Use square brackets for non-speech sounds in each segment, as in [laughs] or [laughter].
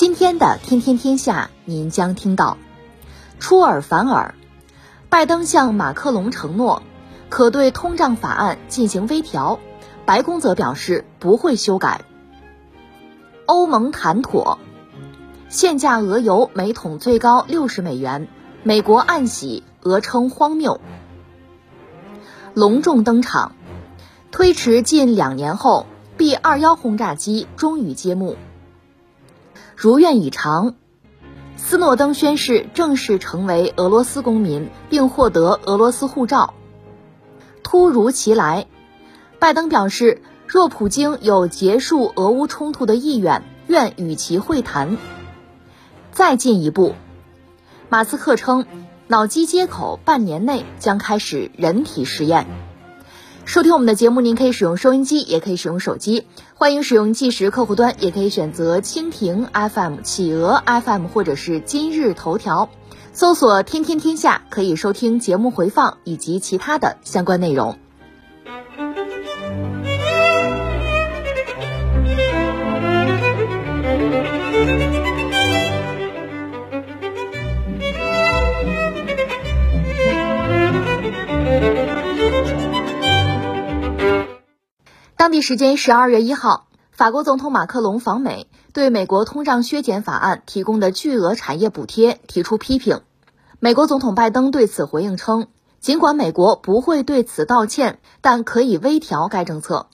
今天的《天天天下》，您将听到：出尔反尔，拜登向马克龙承诺可对通胀法案进行微调，白宫则表示不会修改。欧盟谈妥，限价俄油每桶最高六十美元，美国暗喜，俄称荒谬。隆重登场，推迟近两年后，B 二幺轰炸机终于揭幕。如愿以偿，斯诺登宣誓正式成为俄罗斯公民，并获得俄罗斯护照。突如其来，拜登表示。若普京有结束俄乌冲突的意愿，愿与其会谈。再进一步，马斯克称，脑机接口半年内将开始人体实验。收听我们的节目，您可以使用收音机，也可以使用手机，欢迎使用计时客户端，也可以选择蜻蜓 FM、企鹅 FM 或者是今日头条，搜索“天天天下”，可以收听节目回放以及其他的相关内容。当地时间十二月一号，法国总统马克龙访美，对美国通胀削减法案提供的巨额产业补贴提出批评。美国总统拜登对此回应称，尽管美国不会对此道歉，但可以微调该政策。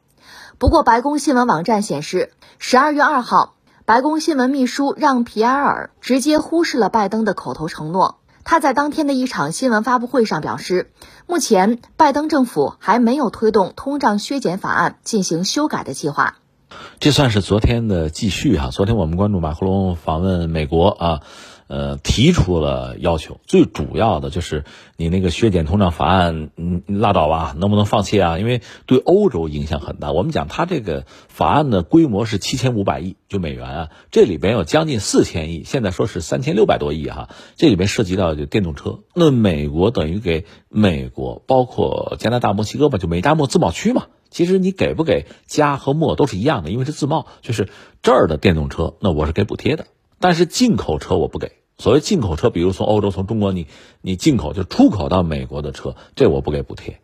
不过，白宫新闻网站显示，十二月二号，白宫新闻秘书让·皮埃尔直接忽视了拜登的口头承诺。他在当天的一场新闻发布会上表示，目前拜登政府还没有推动通胀削减法案进行修改的计划。这算是昨天的继续哈。昨天我们关注马克龙访问美国啊。呃，提出了要求，最主要的就是你那个削减通胀法案，嗯，拉倒吧，能不能放弃啊？因为对欧洲影响很大。我们讲，它这个法案的规模是七千五百亿就美元啊，这里边有将近四千亿，现在说是三千六百多亿哈，这里边涉及到就电动车。那美国等于给美国，包括加拿大、墨西哥吧，就美加墨自贸区嘛。其实你给不给加和墨都是一样的，因为是自贸，就是这儿的电动车，那我是给补贴的。但是进口车我不给，所谓进口车，比如从欧洲、从中国你你进口就出口到美国的车，这我不给补贴。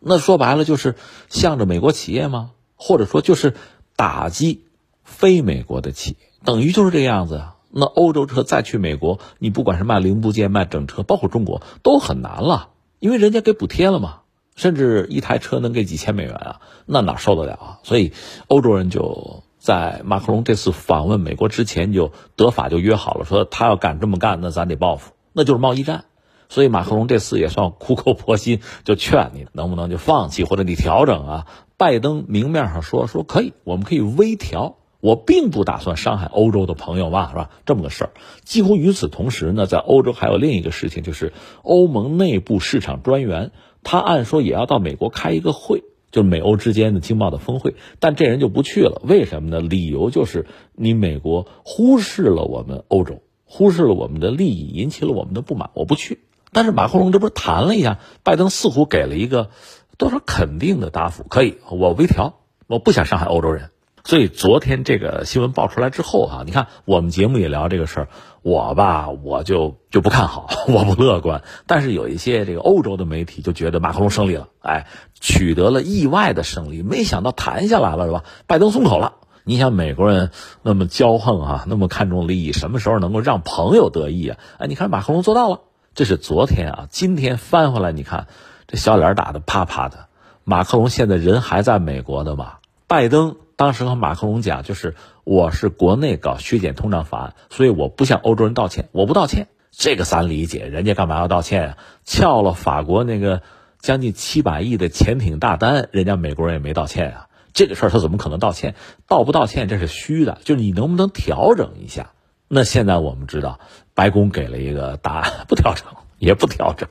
那说白了就是向着美国企业吗？或者说就是打击非美国的企业，等于就是这个样子啊。那欧洲车再去美国，你不管是卖零部件、卖整车，包括中国都很难了，因为人家给补贴了嘛，甚至一台车能给几千美元啊，那哪受得了啊？所以欧洲人就。在马克龙这次访问美国之前，就德法就约好了，说他要敢这么干，那咱得报复，那就是贸易战。所以马克龙这次也算苦口婆心，就劝你能不能就放弃，或者你调整啊。拜登明面上说说可以，我们可以微调，我并不打算伤害欧洲的朋友嘛，是吧？这么个事儿。几乎与此同时呢，在欧洲还有另一个事情，就是欧盟内部市场专员，他按说也要到美国开一个会。就是美欧之间的经贸的峰会，但这人就不去了，为什么呢？理由就是你美国忽视了我们欧洲，忽视了我们的利益，引起了我们的不满，我不去。但是马克龙这不是谈了一下，拜登似乎给了一个多少肯定的答复，可以，我微调，我不想伤害欧洲人。所以昨天这个新闻爆出来之后啊，你看我们节目也聊这个事儿，我吧我就就不看好，[laughs] 我不乐观。但是有一些这个欧洲的媒体就觉得马克龙胜利了，哎，取得了意外的胜利，没想到谈下来了是吧？拜登松口了。你想美国人那么骄横啊，那么看重利益，什么时候能够让朋友得意啊？哎，你看马克龙做到了。这是昨天啊，今天翻回来，你看这小脸打的啪啪的。马克龙现在人还在美国的嘛？拜登。当时和马克龙讲，就是我是国内搞削减通胀法案，所以我不向欧洲人道歉，我不道歉，这个咱理解，人家干嘛要道歉啊？撬了法国那个将近七百亿的潜艇大单，人家美国人也没道歉啊，这个事儿他怎么可能道歉？道不道歉这是虚的，就是你能不能调整一下？那现在我们知道，白宫给了一个答案，不调整也不调整。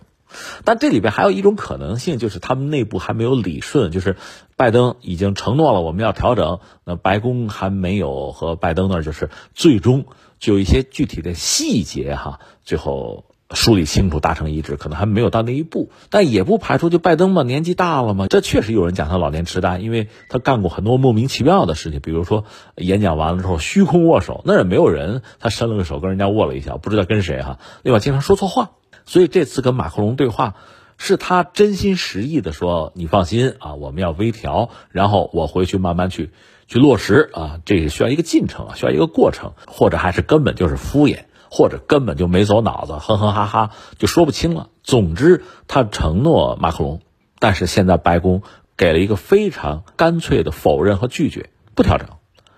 但这里边还有一种可能性，就是他们内部还没有理顺，就是拜登已经承诺了我们要调整，那白宫还没有和拜登那儿就是最终就一些具体的细节哈，最后梳理清楚，达成一致，可能还没有到那一步。但也不排除就拜登嘛，年纪大了嘛，这确实有人讲他老年痴呆，因为他干过很多莫名其妙的事情，比如说演讲完了之后虚空握手，那也没有人，他伸了个手跟人家握了一下，不知道跟谁哈。另外，经常说错话。所以这次跟马克龙对话，是他真心实意的说：“你放心啊，我们要微调，然后我回去慢慢去去落实啊，这是需要一个进程啊，需要一个过程，或者还是根本就是敷衍，或者根本就没走脑子，哼哼哈哈就说不清了。总之，他承诺马克龙，但是现在白宫给了一个非常干脆的否认和拒绝，不调整，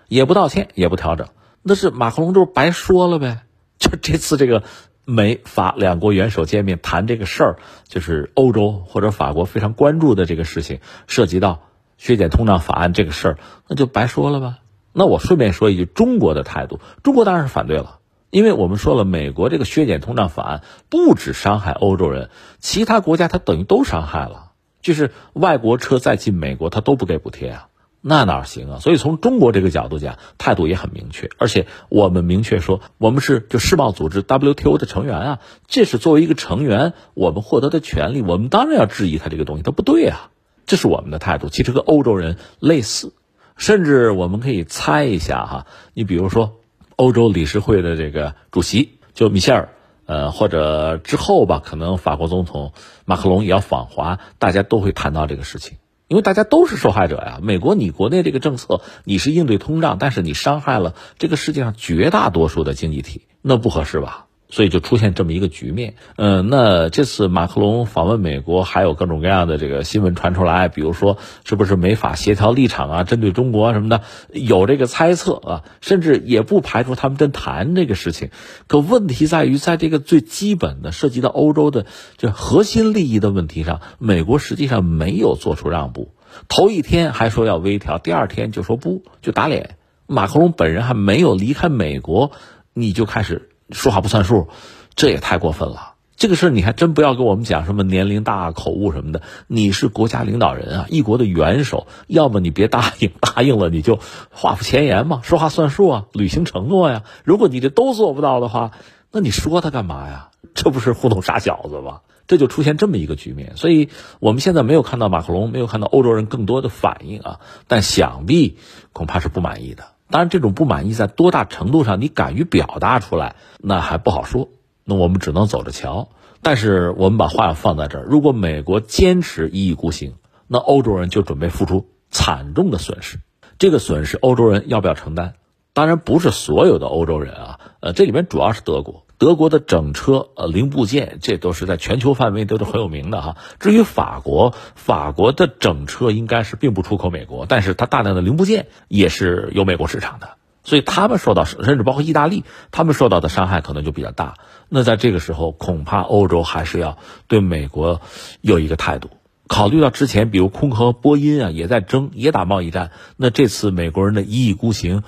也不道歉，也不调整，那是马克龙就是白说了呗。就这次这个。美法两国元首见面谈这个事儿，就是欧洲或者法国非常关注的这个事情，涉及到削减通胀法案这个事儿，那就白说了吧。那我顺便说一句，中国的态度，中国当然是反对了，因为我们说了，美国这个削减通胀法案不止伤害欧洲人，其他国家它等于都伤害了，就是外国车再进美国，它都不给补贴啊。那哪行啊？所以从中国这个角度讲，态度也很明确，而且我们明确说，我们是就世贸组织 WTO 的成员啊，这是作为一个成员我们获得的权利，我们当然要质疑他这个东西，他不对啊，这是我们的态度。其实跟欧洲人类似，甚至我们可以猜一下哈，你比如说欧洲理事会的这个主席就米歇尔，呃，或者之后吧，可能法国总统马克龙也要访华，大家都会谈到这个事情。因为大家都是受害者呀，美国你国内这个政策你是应对通胀，但是你伤害了这个世界上绝大多数的经济体，那不合适吧？所以就出现这么一个局面，嗯，那这次马克龙访问美国，还有各种各样的这个新闻传出来，比如说是不是没法协调立场啊，针对中国什么的，有这个猜测啊，甚至也不排除他们真谈这个事情。可问题在于，在这个最基本的涉及到欧洲的这核心利益的问题上，美国实际上没有做出让步。头一天还说要微调，第二天就说不，就打脸。马克龙本人还没有离开美国，你就开始。说话不算数，这也太过分了。这个事你还真不要跟我们讲什么年龄大、口误什么的。你是国家领导人啊，一国的元首，要么你别答应，[laughs] 答应了你就话不前言嘛，说话算数啊，履行承诺呀。如果你这都做不到的话，那你说他干嘛呀？这不是糊弄傻小子吗？这就出现这么一个局面。所以我们现在没有看到马克龙，没有看到欧洲人更多的反应啊，但想必恐怕是不满意的。当然，这种不满意在多大程度上你敢于表达出来，那还不好说。那我们只能走着瞧。但是我们把话要放在这儿：如果美国坚持一意孤行，那欧洲人就准备付出惨重的损失。这个损失，欧洲人要不要承担？当然不是所有的欧洲人啊。呃，这里面主要是德国。德国的整车呃零部件，这都是在全球范围都是很有名的哈。至于法国，法国的整车应该是并不出口美国，但是它大量的零部件也是有美国市场的，所以他们受到甚至包括意大利，他们受到的伤害可能就比较大。那在这个时候，恐怕欧洲还是要对美国有一个态度。考虑到之前比如空客、波音啊也在争，也打贸易战，那这次美国人的一意孤行，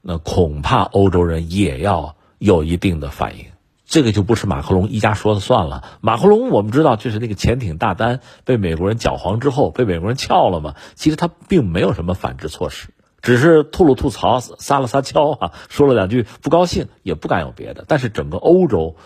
那恐怕欧洲人也要有一定的反应。这个就不是马克龙一家说了算了。马克龙我们知道，就是那个潜艇大单被美国人搅黄之后，被美国人撬了嘛。其实他并没有什么反制措施，只是吐了吐槽、撒了撒娇啊，说了两句不高兴，也不敢有别的。但是整个欧洲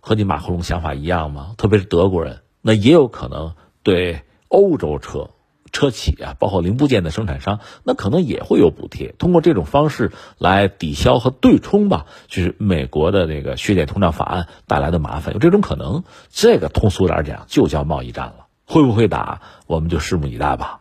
和你马克龙想法一样吗？特别是德国人，那也有可能对欧洲车。车企啊，包括零部件的生产商，那可能也会有补贴，通过这种方式来抵消和对冲吧，就是美国的那个削减通胀法案带来的麻烦，有这种可能。这个通俗点讲，就叫贸易战了。会不会打，我们就拭目以待吧。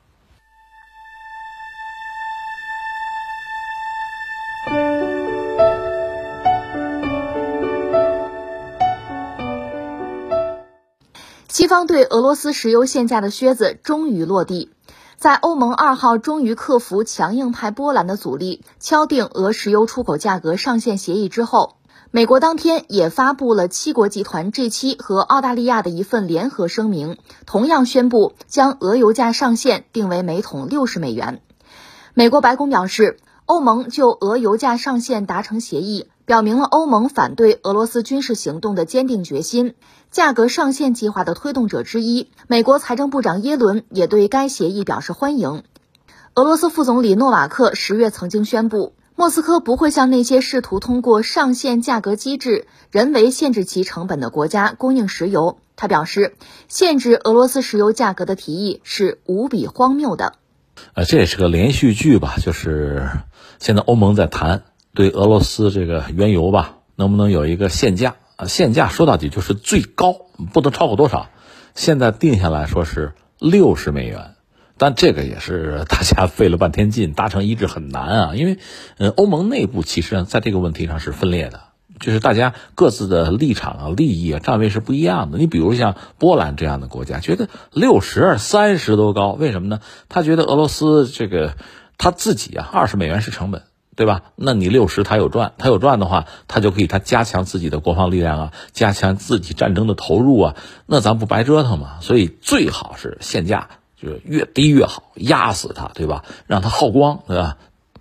西方对俄罗斯石油限价的靴子终于落地。在欧盟二号终于克服强硬派波兰的阻力，敲定俄石油出口价格上限协议之后，美国当天也发布了七国集团 G7 和澳大利亚的一份联合声明，同样宣布将俄油价上限定为每桶六十美元。美国白宫表示，欧盟就俄油价上限达成协议，表明了欧盟反对俄罗斯军事行动的坚定决心。价格上限计划的推动者之一，美国财政部长耶伦也对该协议表示欢迎。俄罗斯副总理诺瓦克十月曾经宣布，莫斯科不会向那些试图通过上限价格机制人为限制其成本的国家供应石油。他表示，限制俄罗斯石油价格的提议是无比荒谬的。呃，这也是个连续剧吧？就是现在欧盟在谈对俄罗斯这个原油吧，能不能有一个限价？限价说到底就是最高不能超过多少？现在定下来说是六十美元。但这个也是大家费了半天劲达成一致很难啊，因为，呃，欧盟内部其实在这个问题上是分裂的，就是大家各自的立场啊、利益啊、站位是不一样的。你比如像波兰这样的国家，觉得六十三十都高，为什么呢？他觉得俄罗斯这个他自己啊，二十美元是成本，对吧？那你六十他有赚，他有赚的话，他就可以他加强自己的国防力量啊，加强自己战争的投入啊，那咱不白折腾吗？所以最好是限价。就是越低越好，压死他，对吧？让他耗光，对吧？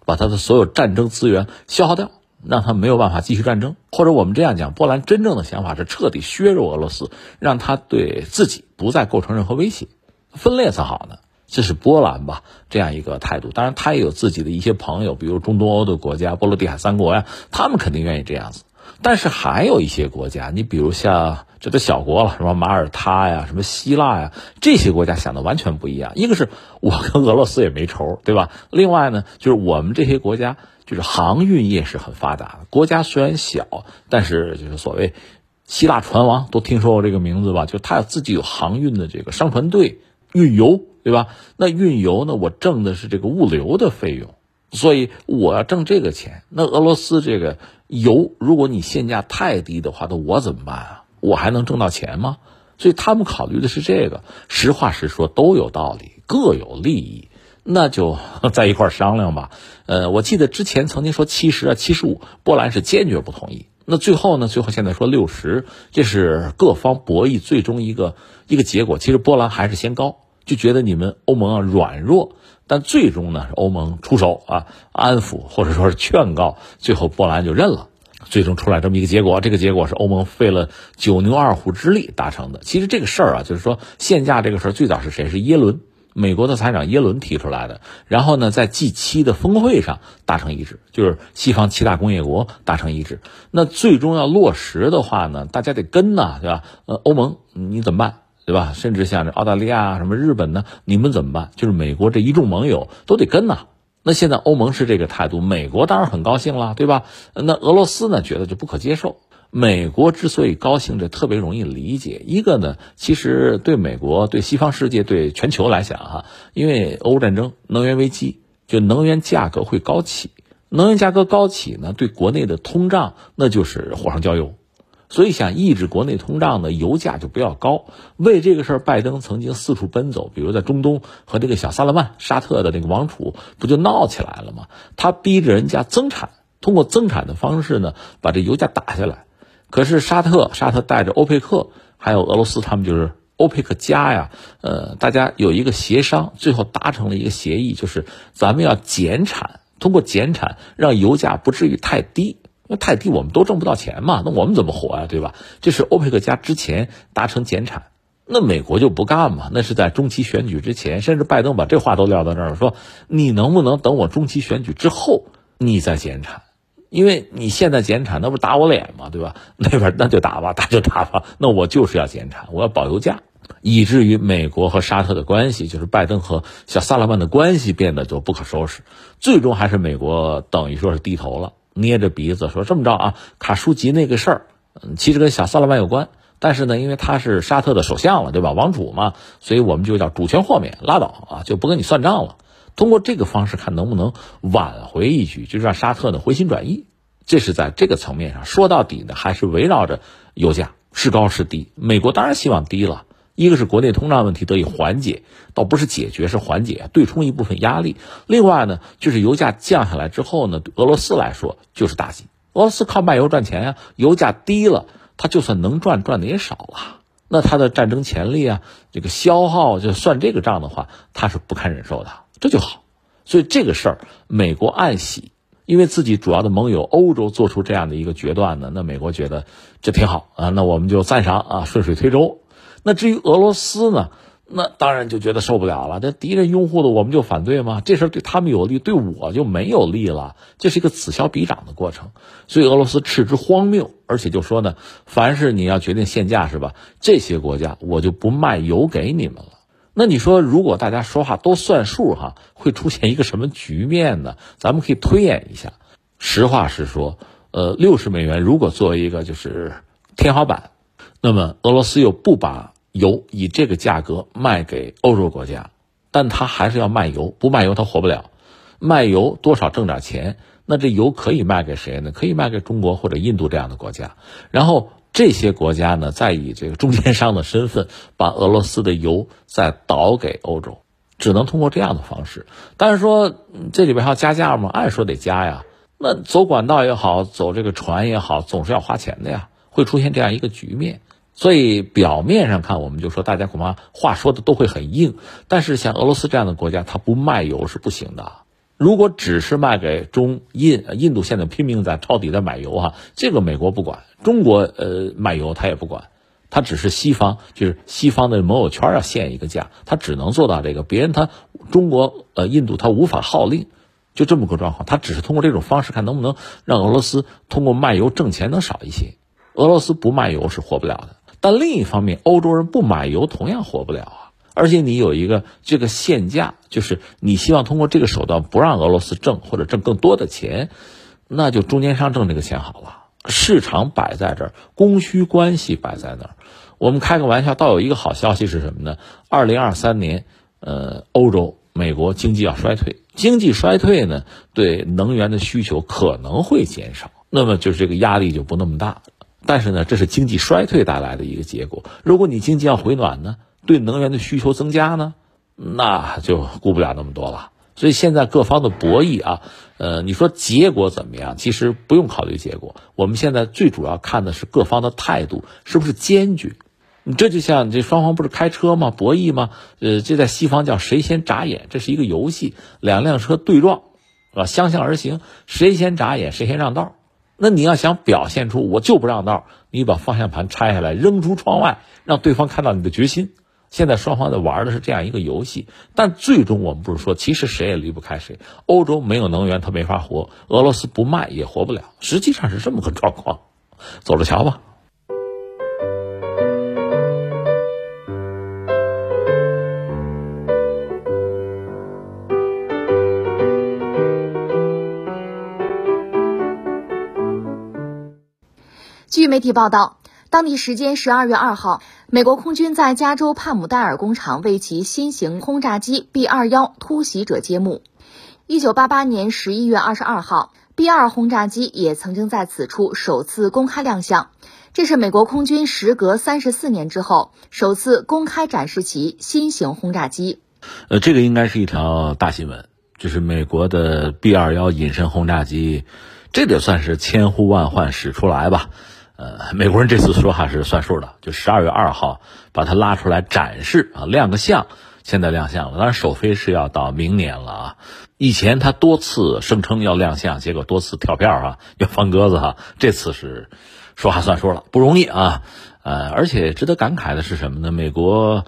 把他的所有战争资源消耗掉，让他没有办法继续战争。或者我们这样讲，波兰真正的想法是彻底削弱俄罗斯，让他对自己不再构成任何威胁，分裂才好呢。这是波兰吧这样一个态度。当然，他也有自己的一些朋友，比如中东欧的国家，波罗的海三国呀，他们肯定愿意这样子。但是还有一些国家，你比如像这都小国了，什么马耳他呀，什么希腊呀，这些国家想的完全不一样。一个是我跟俄罗斯也没仇，对吧？另外呢，就是我们这些国家就是航运业是很发达的。国家虽然小，但是就是所谓希腊船王都听说过这个名字吧？就他有自己有航运的这个商船队运油，对吧？那运油呢，我挣的是这个物流的费用。所以我要挣这个钱，那俄罗斯这个油，如果你限价太低的话，那我怎么办啊？我还能挣到钱吗？所以他们考虑的是这个。实话实说，都有道理，各有利益，那就 [laughs] 在一块商量吧。呃，我记得之前曾经说七十啊，七十五，波兰是坚决不同意。那最后呢？最后现在说六十，这是各方博弈最终一个一个结果。其实波兰还是先高，就觉得你们欧盟啊软弱。但最终呢，欧盟出手啊，安抚或者说是劝告，最后波兰就认了，最终出来这么一个结果。这个结果是欧盟费了九牛二虎之力达成的。其实这个事儿啊，就是说限价这个事儿，最早是谁？是耶伦，美国的财长耶伦提出来的。然后呢，在 G 七的峰会上达成一致，就是西方七大工业国达成一致。那最终要落实的话呢，大家得跟呐，对吧？呃，欧盟你怎么办？对吧？甚至像这澳大利亚、什么日本呢？你们怎么办？就是美国这一众盟友都得跟呐。那现在欧盟是这个态度，美国当然很高兴了，对吧？那俄罗斯呢，觉得就不可接受。美国之所以高兴，这特别容易理解。一个呢，其实对美国、对西方世界、对全球来讲，哈，因为俄乌战争、能源危机，就能源价格会高起。能源价格高起呢，对国内的通胀那就是火上浇油。所以想抑制国内通胀呢，油价就不要高。为这个事儿，拜登曾经四处奔走，比如在中东和这个小萨勒曼沙特的那个王储不就闹起来了吗？他逼着人家增产，通过增产的方式呢，把这油价打下来。可是沙特，沙特带着欧佩克还有俄罗斯，他们就是欧佩克加呀，呃，大家有一个协商，最后达成了一个协议，就是咱们要减产，通过减产让油价不至于太低。太低，我们都挣不到钱嘛，那我们怎么活呀，对吧？这是欧佩克加之前达成减产，那美国就不干嘛？那是在中期选举之前，甚至拜登把这话都撂到那儿了，说你能不能等我中期选举之后你再减产？因为你现在减产，那不是打我脸吗？对吧？那边那就打吧，打就打吧，那我就是要减产，我要保油价，以至于美国和沙特的关系，就是拜登和小萨勒曼的关系变得就不可收拾，最终还是美国等于说是低头了。捏着鼻子说：“这么着啊，卡舒吉那个事儿，嗯，其实跟小萨勒曼有关，但是呢，因为他是沙特的首相了，对吧？王储嘛，所以我们就叫主权豁免，拉倒啊，就不跟你算账了。通过这个方式看能不能挽回一局，就让沙特呢回心转意。这是在这个层面上说到底呢，还是围绕着油价是高是低。美国当然希望低了。”一个是国内通胀问题得以缓解，倒不是解决，是缓解，对冲一部分压力。另外呢，就是油价降下来之后呢，对俄罗斯来说就是打击。俄罗斯靠卖油赚钱呀，油价低了，它就算能赚，赚的也少了。那它的战争潜力啊，这个消耗就算这个账的话，它是不堪忍受的。这就好。所以这个事儿，美国暗喜，因为自己主要的盟友欧洲做出这样的一个决断呢，那美国觉得这挺好啊，那我们就赞赏啊，顺水推舟。那至于俄罗斯呢，那当然就觉得受不了了。这敌人拥护的，我们就反对吗？这事对他们有利，对我就没有利了，这是一个此消彼长的过程。所以俄罗斯斥之荒谬，而且就说呢，凡是你要决定限价是吧？这些国家我就不卖油给你们了。那你说，如果大家说话都算数哈，会出现一个什么局面呢？咱们可以推演一下。实话实说，呃，六十美元如果作为一个就是天花板，那么俄罗斯又不把油以这个价格卖给欧洲国家，但他还是要卖油，不卖油他活不了。卖油多少挣点钱，那这油可以卖给谁呢？可以卖给中国或者印度这样的国家，然后。这些国家呢，再以这个中间商的身份，把俄罗斯的油再倒给欧洲，只能通过这样的方式。但是说这里边还要加价吗？按说得加呀。那走管道也好，走这个船也好，总是要花钱的呀，会出现这样一个局面。所以表面上看，我们就说大家恐怕话说的都会很硬。但是像俄罗斯这样的国家，它不卖油是不行的。如果只是卖给中印，印度现在拼命在抄底在买油哈，这个美国不管，中国呃卖油他也不管，他只是西方就是西方的盟友圈要限一个价，他只能做到这个，别人他中国呃印度他无法号令，就这么个状况，他只是通过这种方式看能不能让俄罗斯通过卖油挣钱能少一些，俄罗斯不卖油是活不了的，但另一方面欧洲人不买油同样活不了啊。而且你有一个这个限价，就是你希望通过这个手段不让俄罗斯挣或者挣更多的钱，那就中间商挣这个钱好了。市场摆在这儿，供需关系摆在那儿。我们开个玩笑，倒有一个好消息是什么呢？二零二三年，呃，欧洲、美国经济要衰退，经济衰退呢，对能源的需求可能会减少，那么就是这个压力就不那么大。但是呢，这是经济衰退带来的一个结果。如果你经济要回暖呢？对能源的需求增加呢，那就顾不了那么多了。所以现在各方的博弈啊，呃，你说结果怎么样？其实不用考虑结果，我们现在最主要看的是各方的态度是不是坚决。你这就像这双方不是开车吗？博弈吗？呃，这在西方叫谁先眨眼，这是一个游戏，两辆车对撞，是吧？相向而行，谁先眨眼谁先让道。那你要想表现出我就不让道，你把方向盘拆下来扔出窗外，让对方看到你的决心。现在双方在玩的是这样一个游戏，但最终我们不是说，其实谁也离不开谁。欧洲没有能源，他没法活；俄罗斯不卖也活不了。实际上是这么个状况，走着瞧吧。媒体报道。当地时间十二月二号，美国空军在加州帕姆代尔工厂为其新型轰炸机 B 二幺突袭者揭幕。一九八八年十一月二十二号，B 二轰炸机也曾经在此处首次公开亮相。这是美国空军时隔三十四年之后首次公开展示其新型轰炸机。呃，这个应该是一条大新闻，就是美国的 B 二幺隐身轰炸机，这得算是千呼万唤始出来吧。呃，美国人这次说话是算数的，就十二月二号把它拉出来展示啊，亮个相，现在亮相了。当然首飞是要到明年了啊。以前他多次声称要亮相，结果多次跳票啊，要放鸽子哈。这次是说话算数了，不容易啊。呃，而且值得感慨的是什么呢？美国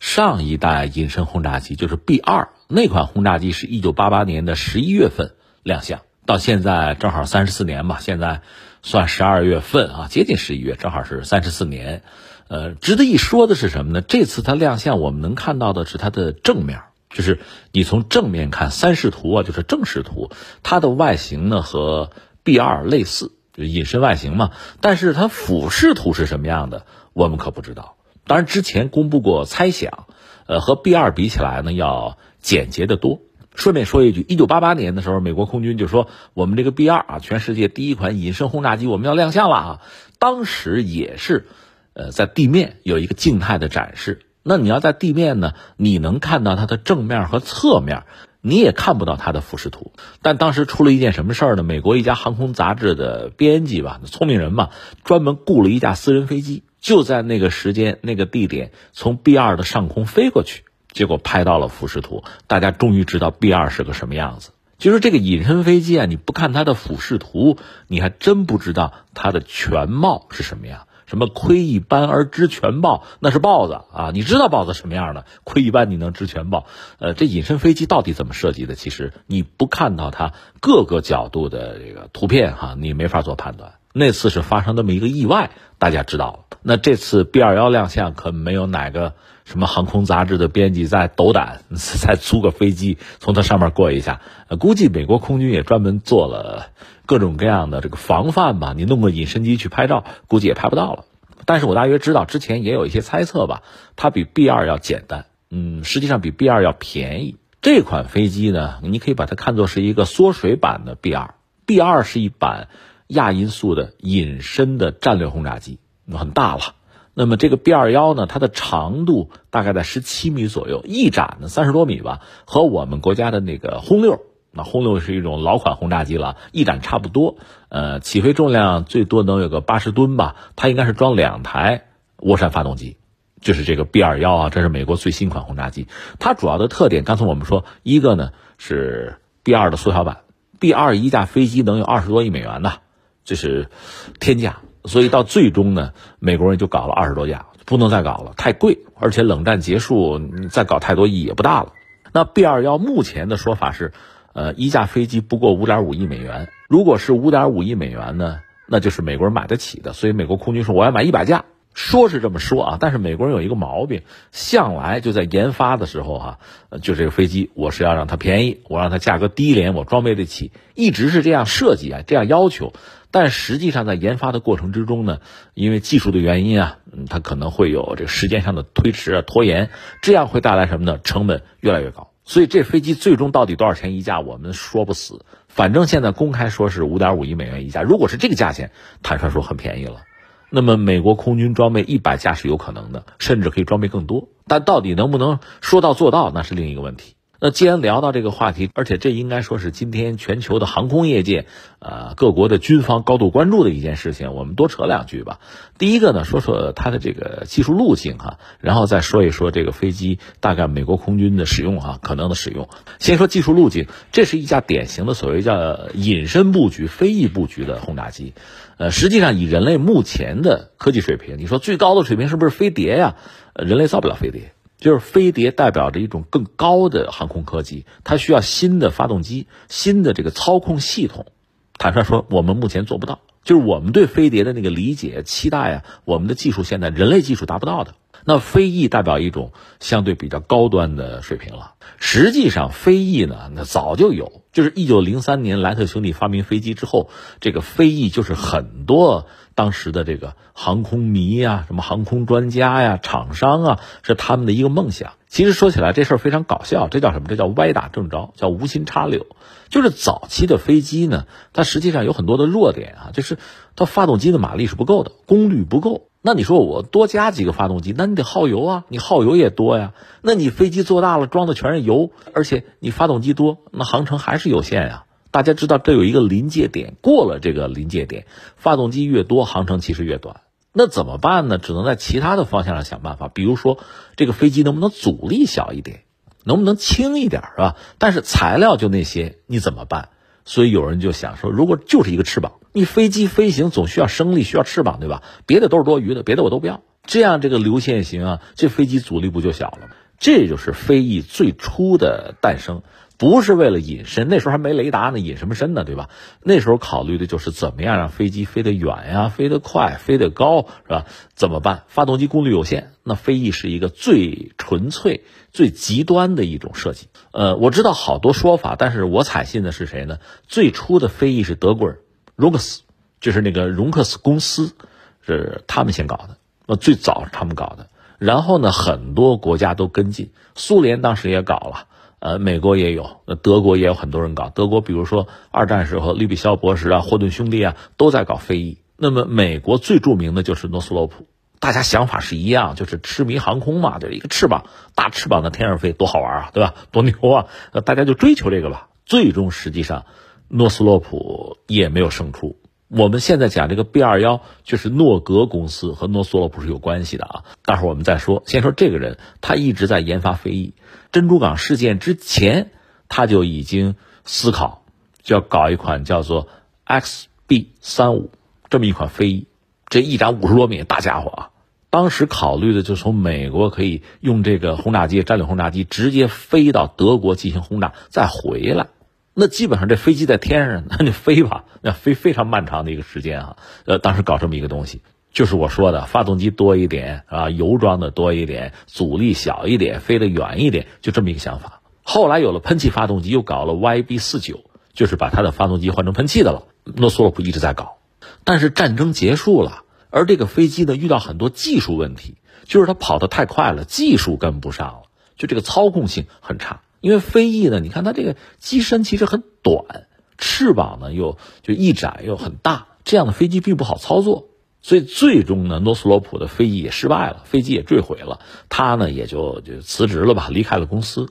上一代隐身轰炸机就是 B 二那款轰炸机，是一九八八年的十一月份亮相，到现在正好三十四年吧。现在。算十二月份啊，接近十一月，正好是三十四年。呃，值得一说的是什么呢？这次它亮相，我们能看到的是它的正面，就是你从正面看三视图啊，就是正视图，它的外形呢和 B 二类似，就隐身外形嘛。但是它俯视图是什么样的，我们可不知道。当然之前公布过猜想，呃，和 B 二比起来呢，要简洁的多。顺便说一句，一九八八年的时候，美国空军就说我们这个 B 二啊，全世界第一款隐身轰炸机，我们要亮相了啊。当时也是，呃，在地面有一个静态的展示。那你要在地面呢，你能看到它的正面和侧面，你也看不到它的俯视图。但当时出了一件什么事儿呢？美国一家航空杂志的编辑吧，聪明人嘛，专门雇了一架私人飞机，就在那个时间、那个地点，从 B 二的上空飞过去。结果拍到了俯视图，大家终于知道 B 二是个什么样子。就是这个隐身飞机啊，你不看它的俯视图，你还真不知道它的全貌是什么样。什么窥一斑而知全豹，那是豹子啊！你知道豹子什么样的？窥一斑你能知全豹？呃，这隐身飞机到底怎么设计的？其实你不看到它各个角度的这个图片哈，你没法做判断。那次是发生那么一个意外，大家知道了。那这次 B 二幺亮相，可没有哪个什么航空杂志的编辑在斗胆 [laughs] 再租个飞机从它上面过一下。呃，估计美国空军也专门做了。各种各样的这个防范吧，你弄个隐身机去拍照，估计也拍不到了。但是我大约知道，之前也有一些猜测吧，它比 B 二要简单，嗯，实际上比 B 二要便宜。这款飞机呢，你可以把它看作是一个缩水版的 B 二。B 二是一版亚音速的隐身的战略轰炸机，很大了。那么这个 B 二幺呢，它的长度大概在十七米左右，翼展呢三十多米吧，和我们国家的那个轰六。那轰六是一种老款轰炸机了，翼展差不多，呃，起飞重量最多能有个八十吨吧。它应该是装两台涡扇发动机，就是这个 B 二幺啊，这是美国最新款轰炸机。它主要的特点，刚才我们说，一个呢是 B 二的缩小版，B 二一架飞机能有二十多亿美元呢，这是天价。所以到最终呢，美国人就搞了二十多架，不能再搞了，太贵，而且冷战结束，再搞太多意义也不大了。那 B 二幺目前的说法是。呃，一架飞机不过五点五亿美元。如果是五点五亿美元呢，那就是美国人买得起的。所以美国空军说我要买一百架，说是这么说啊，但是美国人有一个毛病，向来就在研发的时候哈，就这个飞机我是要让它便宜，我让它价格低廉，我装备得起，一直是这样设计啊，这样要求。但实际上在研发的过程之中呢，因为技术的原因啊，嗯它可能会有这个时间上的推迟啊、拖延，这样会带来什么呢？成本越来越高。所以这飞机最终到底多少钱一架，我们说不死。反正现在公开说是五点五亿美元一架。如果是这个价钱，坦率说很便宜了。那么美国空军装备一百架是有可能的，甚至可以装备更多。但到底能不能说到做到，那是另一个问题。那既然聊到这个话题，而且这应该说是今天全球的航空业界，呃，各国的军方高度关注的一件事情，我们多扯两句吧。第一个呢，说说它的这个技术路径哈，然后再说一说这个飞机大概美国空军的使用哈，可能的使用。先说技术路径，这是一架典型的所谓叫隐身布局、飞翼布局的轰炸机。呃，实际上以人类目前的科技水平，你说最高的水平是不是飞碟呀？人类造不了飞碟。就是飞碟代表着一种更高的航空科技，它需要新的发动机、新的这个操控系统。坦率说，我们目前做不到。就是我们对飞碟的那个理解、期待啊，我们的技术现在人类技术达不到的。那飞翼代表一种相对比较高端的水平了。实际上，飞翼呢，那早就有，就是一九零三年莱特兄弟发明飞机之后，这个飞翼就是很多当时的这个航空迷呀、什么航空专家呀、厂商啊，是他们的一个梦想。其实说起来，这事儿非常搞笑，这叫什么？这叫歪打正着，叫无心插柳。就是早期的飞机呢，它实际上有很多的弱点啊，就是它发动机的马力是不够的，功率不够。那你说我多加几个发动机，那你得耗油啊，你耗油也多呀。那你飞机做大了，装的全是油，而且你发动机多，那航程还是有限呀。大家知道这有一个临界点，过了这个临界点，发动机越多，航程其实越短。那怎么办呢？只能在其他的方向上想办法，比如说这个飞机能不能阻力小一点，能不能轻一点，是吧？但是材料就那些，你怎么办？所以有人就想说，如果就是一个翅膀，你飞机飞行总需要升力，需要翅膀，对吧？别的都是多余的，别的我都不要。这样这个流线型啊，这飞机阻力不就小了？这就是飞翼最初的诞生。不是为了隐身，那时候还没雷达呢，隐什么身呢，对吧？那时候考虑的就是怎么样让飞机飞得远呀，飞得快，飞得高，是吧？怎么办？发动机功率有限，那飞翼是一个最纯粹、最极端的一种设计。呃，我知道好多说法，但是我采信的是谁呢？最初的飞翼是德国人，荣克斯，就是那个荣克斯公司，是他们先搞的，那最早是他们搞的。然后呢，很多国家都跟进，苏联当时也搞了。呃，美国也有，那德国也有很多人搞。德国比如说二战时候，利比肖博士啊，霍顿兄弟啊，都在搞飞翼。那么美国最著名的就是诺斯洛普，大家想法是一样，就是痴迷航空嘛，就是一个翅膀，大翅膀在天上飞，多好玩啊，对吧？多牛啊！大家就追求这个吧。最终实际上，诺斯洛普也没有胜出。我们现在讲这个 B 二幺，就是诺格公司和诺斯洛普是有关系的啊。待会儿我们再说，先说这个人，他一直在研发飞翼。珍珠港事件之前，他就已经思考，就要搞一款叫做 XB 三五这么一款飞翼，这一展五十多米大家伙啊。当时考虑的就从美国可以用这个轰炸机战略轰炸机直接飞到德国进行轰炸，再回来。那基本上这飞机在天上，那你飞吧，那飞非常漫长的一个时间啊。呃，当时搞这么一个东西，就是我说的，发动机多一点啊，油装的多一点，阻力小一点，飞得远一点，就这么一个想法。后来有了喷气发动机，又搞了 YB 四九，就是把它的发动机换成喷气的了。诺斯洛普一直在搞，但是战争结束了，而这个飞机呢遇到很多技术问题，就是它跑得太快了，技术跟不上了，就这个操控性很差。因为飞翼呢，你看它这个机身其实很短，翅膀呢又就翼展又很大，这样的飞机并不好操作，所以最终呢，诺斯罗普的飞翼也失败了，飞机也坠毁了，他呢也就就辞职了吧，离开了公司。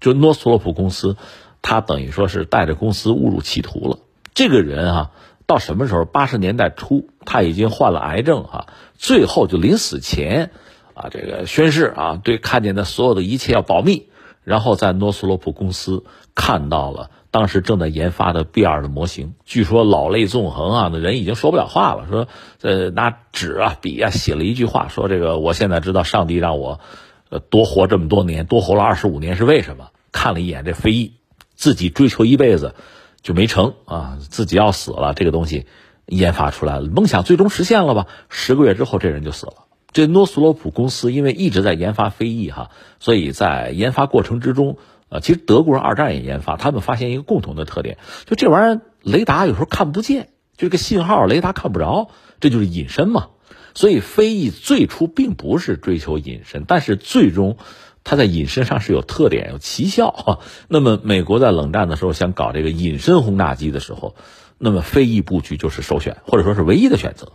就诺斯罗普公司，他等于说是带着公司误入歧途了。这个人啊，到什么时候？八十年代初，他已经患了癌症啊，最后就临死前啊，这个宣誓啊，对看见的所有的一切要保密。然后在诺斯罗普公司看到了当时正在研发的 B 二的模型，据说老泪纵横啊，那人已经说不了话了，说呃拿纸啊笔啊写了一句话，说这个我现在知道上帝让我呃多活这么多年，多活了二十五年是为什么？看了一眼这飞翼，自己追求一辈子就没成啊，自己要死了，这个东西研发出来了，梦想最终实现了吧？十个月之后这人就死了。这诺斯罗普公司因为一直在研发飞翼哈，所以在研发过程之中，呃，其实德国人二战也研发，他们发现一个共同的特点，就这玩意儿雷达有时候看不见，就这个信号雷达看不着，这就是隐身嘛。所以飞翼最初并不是追求隐身，但是最终它在隐身上是有特点、有奇效哈。那么美国在冷战的时候想搞这个隐身轰炸机的时候，那么飞翼布局就是首选，或者说是唯一的选择。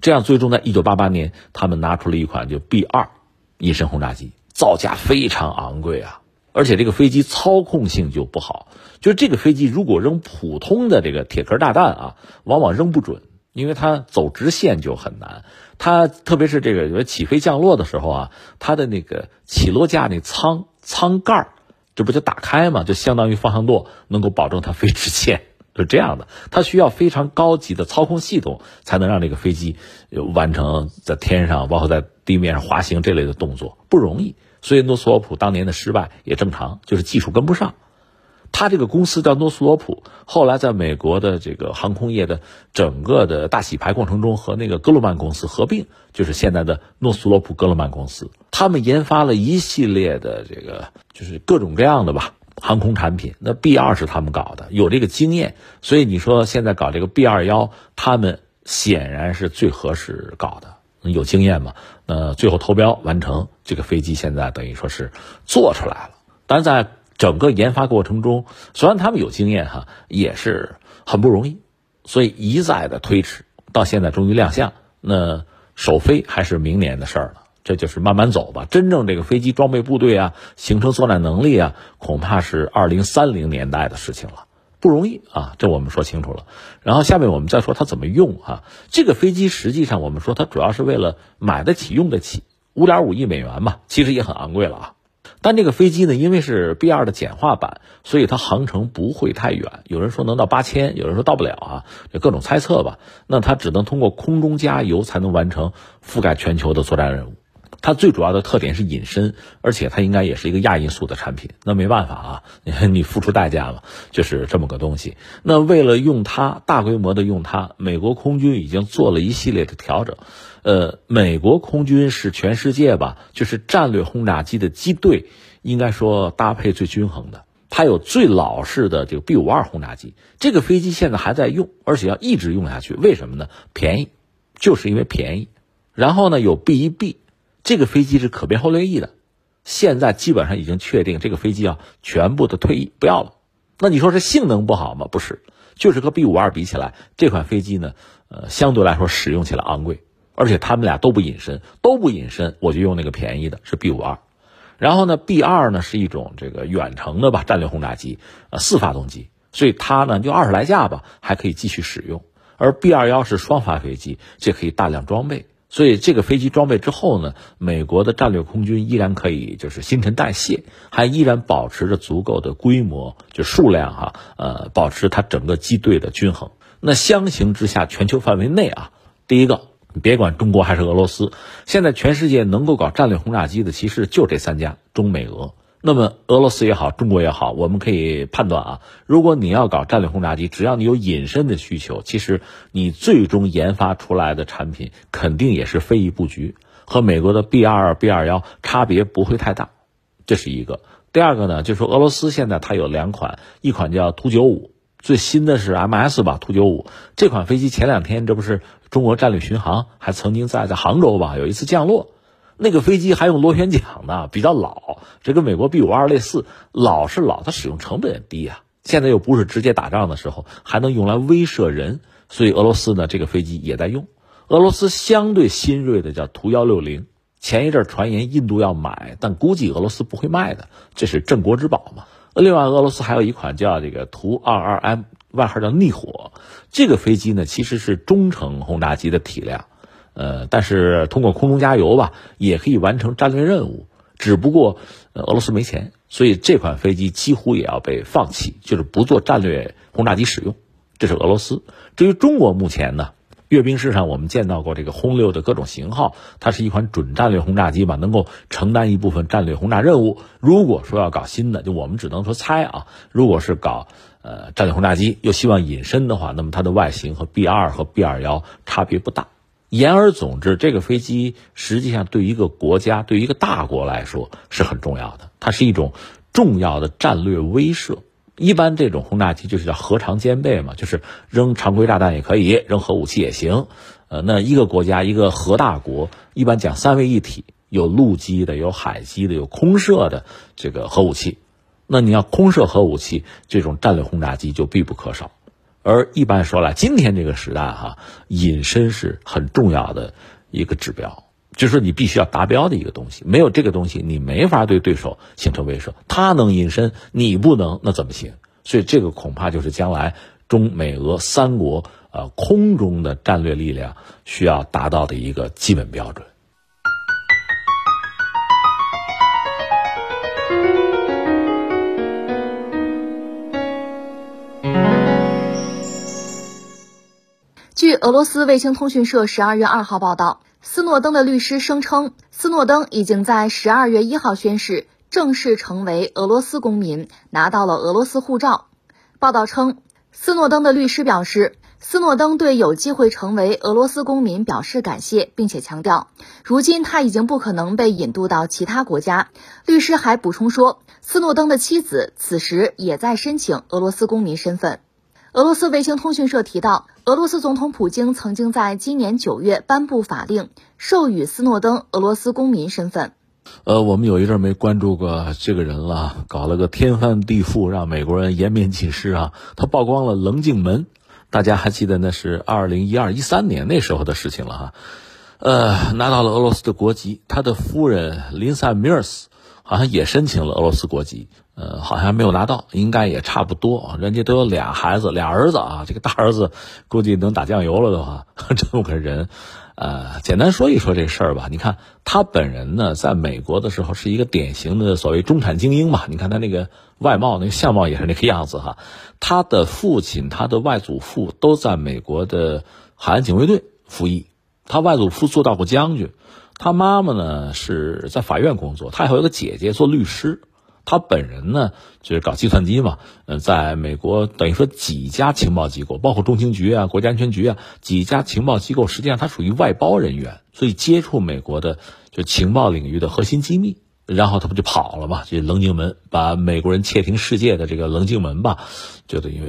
这样，最终在一九八八年，他们拿出了一款就 B 二隐身轰炸机，造价非常昂贵啊，而且这个飞机操控性就不好。就这个飞机如果扔普通的这个铁壳炸弹啊，往往扔不准，因为它走直线就很难。它特别是这个起飞降落的时候啊，它的那个起落架那舱舱盖这不就打开嘛，就相当于方向舵，能够保证它飞直线。是这样的，它需要非常高级的操控系统，才能让这个飞机完成在天上，包括在地面上滑行这类的动作，不容易。所以诺斯罗普当年的失败也正常，就是技术跟不上。他这个公司叫诺斯罗普，后来在美国的这个航空业的整个的大洗牌过程中，和那个格鲁曼公司合并，就是现在的诺斯罗普格鲁曼公司。他们研发了一系列的这个，就是各种各样的吧。航空产品，那 B 二是他们搞的，有这个经验，所以你说现在搞这个 B 二幺，他们显然是最合适搞的，有经验嘛？那最后投标完成，这个飞机现在等于说是做出来了。但在整个研发过程中，虽然他们有经验哈，也是很不容易，所以一再的推迟，到现在终于亮相，那首飞还是明年的事儿了。这就是慢慢走吧。真正这个飞机装备部队啊，形成作战能力啊，恐怕是二零三零年代的事情了，不容易啊。这我们说清楚了。然后下面我们再说它怎么用啊。这个飞机实际上我们说它主要是为了买得起、用得起，五点五亿美元嘛，其实也很昂贵了啊。但这个飞机呢，因为是 B 二的简化版，所以它航程不会太远。有人说能到八千，有人说到不了啊，就各种猜测吧。那它只能通过空中加油才能完成覆盖全球的作战任务。它最主要的特点是隐身，而且它应该也是一个亚音速的产品。那没办法啊，你你付出代价了，就是这么个东西。那为了用它，大规模的用它，美国空军已经做了一系列的调整。呃，美国空军是全世界吧，就是战略轰炸机的机队，应该说搭配最均衡的。它有最老式的这个 B 五二轰炸机，这个飞机现在还在用，而且要一直用下去。为什么呢？便宜，就是因为便宜。然后呢，有 B 一 B。这个飞机是可变后掠翼的，现在基本上已经确定这个飞机啊全部的退役不要了。那你说是性能不好吗？不是，就是和 B 五二比起来，这款飞机呢，呃，相对来说使用起来昂贵，而且他们俩都不隐身，都不隐身，我就用那个便宜的，是 B 五二。然后呢，B 二呢是一种这个远程的吧战略轰炸机，呃，四发动机，所以它呢就二十来架吧，还可以继续使用。而 B 二幺是双发飞机，这可以大量装备。所以这个飞机装备之后呢，美国的战略空军依然可以就是新陈代谢，还依然保持着足够的规模，就数量哈，呃，保持它整个机队的均衡。那相形之下，全球范围内啊，第一个，你别管中国还是俄罗斯，现在全世界能够搞战略轰炸机的，其实就这三家，中美俄。那么俄罗斯也好，中国也好，我们可以判断啊，如果你要搞战略轰炸机，只要你有隐身的需求，其实你最终研发出来的产品肯定也是非遗布局，和美国的 B 二二、B 二幺差别不会太大，这是一个。第二个呢，就是说俄罗斯现在它有两款，一款叫图九五，最新的是 MS 吧，图九五这款飞机前两天这不是中国战略巡航还曾经在在杭州吧有一次降落。那个飞机还用螺旋桨呢，比较老，这跟美国 B 五二类似，老是老，它使用成本也低啊。现在又不是直接打仗的时候，还能用来威慑人，所以俄罗斯呢这个飞机也在用。俄罗斯相对新锐的叫图幺六零，前一阵传言印度要买，但估计俄罗斯不会卖的，这是镇国之宝嘛。另外，俄罗斯还有一款叫这个图二二 M，外号叫逆火，这个飞机呢其实是中程轰炸机的体量。呃，但是通过空中加油吧，也可以完成战略任务。只不过，呃，俄罗斯没钱，所以这款飞机几乎也要被放弃，就是不做战略轰炸机使用。这是俄罗斯。至于中国，目前呢，阅兵式上我们见到过这个轰六的各种型号，它是一款准战略轰炸机嘛，能够承担一部分战略轰炸任务。如果说要搞新的，就我们只能说猜啊。如果是搞呃战略轰炸机，又希望隐身的话，那么它的外形和 B 二和 B 二幺差别不大。言而总之，这个飞机实际上对一个国家、对一个大国来说是很重要的。它是一种重要的战略威慑。一般这种轰炸机就是叫核常兼备嘛，就是扔常规炸弹也可以，扔核武器也行。呃，那一个国家一个核大国，一般讲三位一体，有陆基的，有海基的，有空射的这个核武器。那你要空射核武器，这种战略轰炸机就必不可少。而一般说来，今天这个时代哈，隐身是很重要的一个指标，就是你必须要达标的一个东西。没有这个东西，你没法对对手形成威慑。他能隐身，你不能，那怎么行？所以这个恐怕就是将来中美俄三国呃空中的战略力量需要达到的一个基本标准。据俄罗斯卫星通讯社十二月二号报道，斯诺登的律师声称，斯诺登已经在十二月一号宣誓正式成为俄罗斯公民，拿到了俄罗斯护照。报道称，斯诺登的律师表示，斯诺登对有机会成为俄罗斯公民表示感谢，并且强调，如今他已经不可能被引渡到其他国家。律师还补充说，斯诺登的妻子此时也在申请俄罗斯公民身份。俄罗斯卫星通讯社提到，俄罗斯总统普京曾经在今年九月颁布法令，授予斯诺登俄罗斯公民身份。呃，我们有一阵没关注过这个人了，搞了个天翻地覆，让美国人颜面尽失啊！他曝光了棱镜门，大家还记得那是二零一二一三年那时候的事情了哈。呃，拿到了俄罗斯的国籍，他的夫人林萨米尔斯好像也申请了俄罗斯国籍。呃，好像没有拿到，应该也差不多。人家都有俩孩子，俩儿子啊。这个大儿子估计能打酱油了的话，[laughs] 这么个人，呃，简单说一说这事儿吧。你看他本人呢，在美国的时候是一个典型的所谓中产精英嘛。你看他那个外貌、那个相貌也是那个样子哈。他的父亲、他的外祖父都在美国的海岸警卫队服役，他外祖父做到过将军，他妈妈呢是在法院工作，他还有一个姐姐做律师。他本人呢，就是搞计算机嘛，呃，在美国等于说几家情报机构，包括中情局啊、国家安全局啊，几家情报机构，实际上他属于外包人员，所以接触美国的就情报领域的核心机密，然后他不就跑了嘛？这棱镜门把美国人窃听世界的这个棱镜门吧，就等于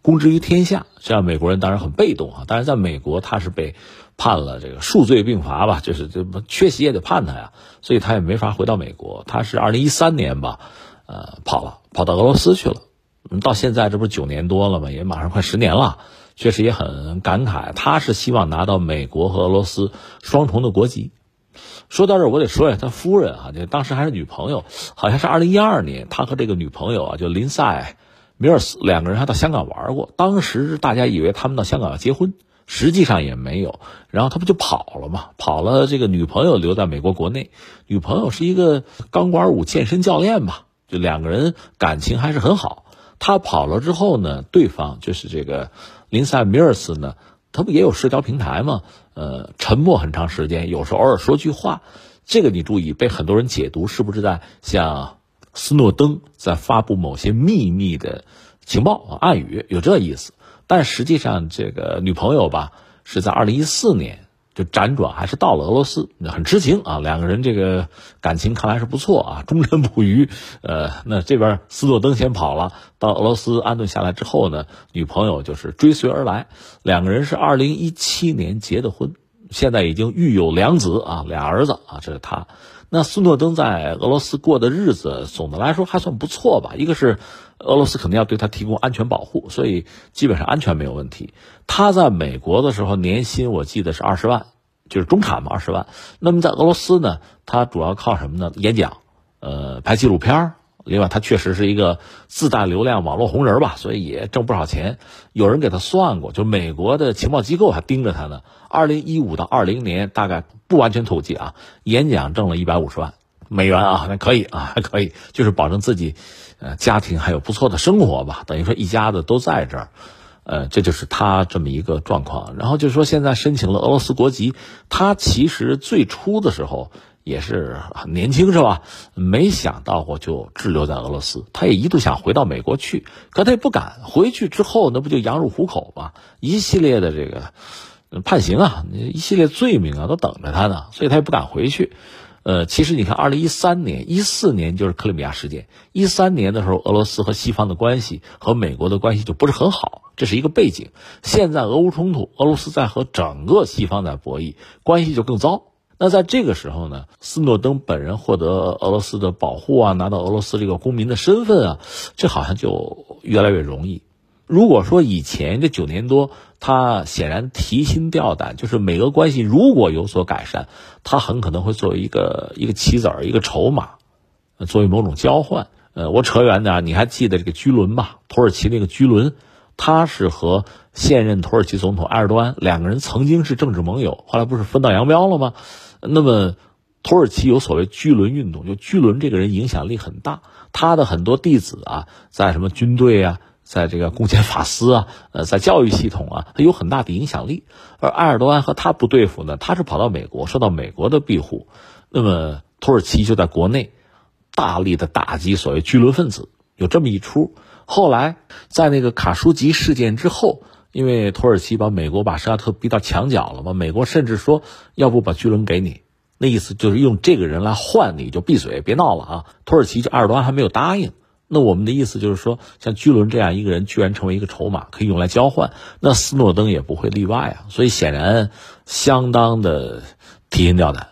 公之于天下。这样美国人当然很被动啊，但是在美国他是被判了这个数罪并罚吧，就是这缺席也得判他呀，所以他也没法回到美国。他是二零一三年吧。呃，跑了，跑到俄罗斯去了。到现在这不是九年多了吗？也马上快十年了，确实也很感慨。他是希望拿到美国和俄罗斯双重的国籍。说到这儿，我得说一下他夫人啊，就当时还是女朋友，好像是二零一二年，他和这个女朋友啊，就林赛米尔斯两个人还到香港玩过。当时大家以为他们到香港要结婚，实际上也没有。然后他不就跑了吗？跑了，这个女朋友留在美国国内，女朋友是一个钢管舞健身教练吧，就两个人感情还是很好。他跑了之后呢，对方就是这个林赛米尔斯呢，他不也有社交平台吗？呃，沉默很长时间，有时候偶尔说句话，这个你注意，被很多人解读是不是在向斯诺登在发布某些秘密的情报暗语，有这意思。但实际上，这个女朋友吧，是在二零一四年。就辗转还是到了俄罗斯，很痴情啊，两个人这个感情看来是不错啊，忠贞不渝。呃，那这边斯诺登先跑了，到俄罗斯安顿下来之后呢，女朋友就是追随而来，两个人是二零一七年结的婚，现在已经育有两子啊，俩儿子啊，这是他。那斯诺登在俄罗斯过的日子，总的来说还算不错吧。一个是俄罗斯肯定要对他提供安全保护，所以基本上安全没有问题。他在美国的时候年薪我记得是二十万，就是中产嘛，二十万。那么在俄罗斯呢，他主要靠什么呢？演讲，呃，拍纪录片另外，他确实是一个自带流量网络红人吧，所以也挣不少钱。有人给他算过，就美国的情报机构还盯着他呢。二零一五到二零年，大概不完全统计啊，演讲挣了一百五十万美元啊，那可以啊，还可以，就是保证自己，呃，家庭还有不错的生活吧。等于说一家子都在这儿，呃，这就是他这么一个状况。然后就是说现在申请了俄罗斯国籍，他其实最初的时候。也是很年轻是吧？没想到过就滞留在俄罗斯，他也一度想回到美国去，可他也不敢回去。之后那不就羊入虎口吗？一系列的这个判刑啊，一系列罪名啊，都等着他呢，所以他也不敢回去。呃，其实你看，二零一三年、一四年就是克里米亚事件，一三年的时候，俄罗斯和西方的关系和美国的关系就不是很好，这是一个背景。现在俄乌冲突，俄罗斯在和整个西方在博弈，关系就更糟。那在这个时候呢，斯诺登本人获得俄罗斯的保护啊，拿到俄罗斯这个公民的身份啊，这好像就越来越容易。如果说以前这九年多，他显然提心吊胆，就是美俄关系如果有所改善，他很可能会作为一个一个棋子儿、一个筹码，作为某种交换。呃，我扯远点，你还记得这个居伦吧？土耳其那个居伦，他是和现任土耳其总统埃尔多安两个人曾经是政治盟友，后来不是分道扬镳了吗？那么，土耳其有所谓巨轮运动，就巨轮这个人影响力很大，他的很多弟子啊，在什么军队啊，在这个公检法司啊，呃，在教育系统啊，他有很大的影响力。而埃尔多安和他不对付呢，他是跑到美国，受到美国的庇护。那么，土耳其就在国内大力的打击所谓巨轮分子，有这么一出。后来，在那个卡舒吉事件之后。因为土耳其把美国把沙特逼到墙角了嘛，美国甚至说要不把居伦给你，那意思就是用这个人来换你就闭嘴别闹了啊！土耳其就埃尔多安还没有答应，那我们的意思就是说，像居伦这样一个人居然成为一个筹码，可以用来交换，那斯诺登也不会例外啊！所以显然相当的提心吊胆，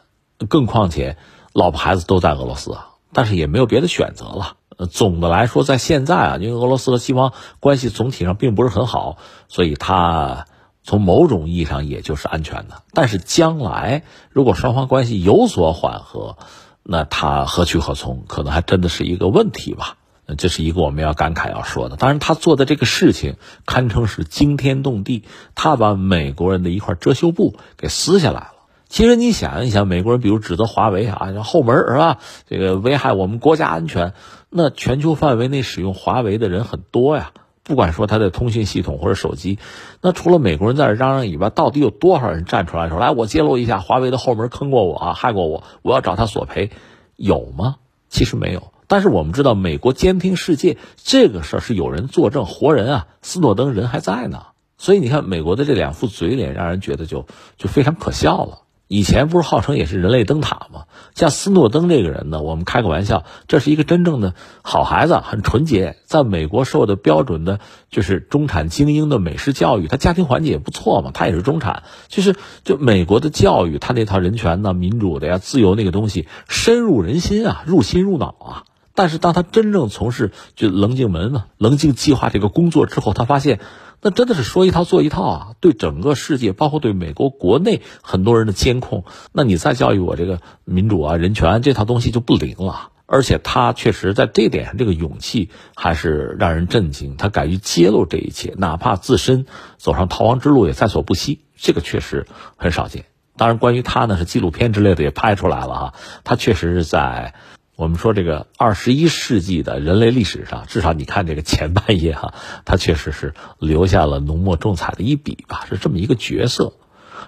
更况且老婆孩子都在俄罗斯啊，但是也没有别的选择了。呃，总的来说，在现在啊，因为俄罗斯和西方关系总体上并不是很好，所以它从某种意义上也就是安全的。但是将来如果双方关系有所缓和，那它何去何从，可能还真的是一个问题吧。这是一个我们要感慨要说的。当然，他做的这个事情堪称是惊天动地，他把美国人的一块遮羞布给撕下来了。其实你想一想，美国人比如指责华为啊，后门是吧？这个危害我们国家安全。那全球范围内使用华为的人很多呀，不管说他的通信系统或者手机，那除了美国人在这嚷嚷以外，到底有多少人站出来说，来我揭露一下华为的后门坑过我啊，害过我，我要找他索赔，有吗？其实没有。但是我们知道，美国监听世界这个事儿是有人作证，活人啊，斯诺登人还在呢。所以你看，美国的这两副嘴脸，让人觉得就就非常可笑了。以前不是号称也是人类灯塔吗？像斯诺登这个人呢，我们开个玩笑，这是一个真正的好孩子，很纯洁，在美国受的标准的，就是中产精英的美式教育，他家庭环境也不错嘛，他也是中产，就是就美国的教育，他那套人权呢、民主的呀、自由那个东西深入人心啊，入心入脑啊。但是当他真正从事就棱镜门嘛、棱镜计划这个工作之后，他发现。那真的是说一套做一套啊！对整个世界，包括对美国国内很多人的监控，那你再教育我这个民主啊、人权这套东西就不灵了。而且他确实在这点上，这个勇气还是让人震惊。他敢于揭露这一切，哪怕自身走上逃亡之路也在所不惜。这个确实很少见。当然，关于他呢，是纪录片之类的也拍出来了哈。他确实是在我们说这个二十一世纪的人类历史上，至少你看这个前半页哈，他确实是留下了浓墨重彩的一笔吧，是这么一个角色。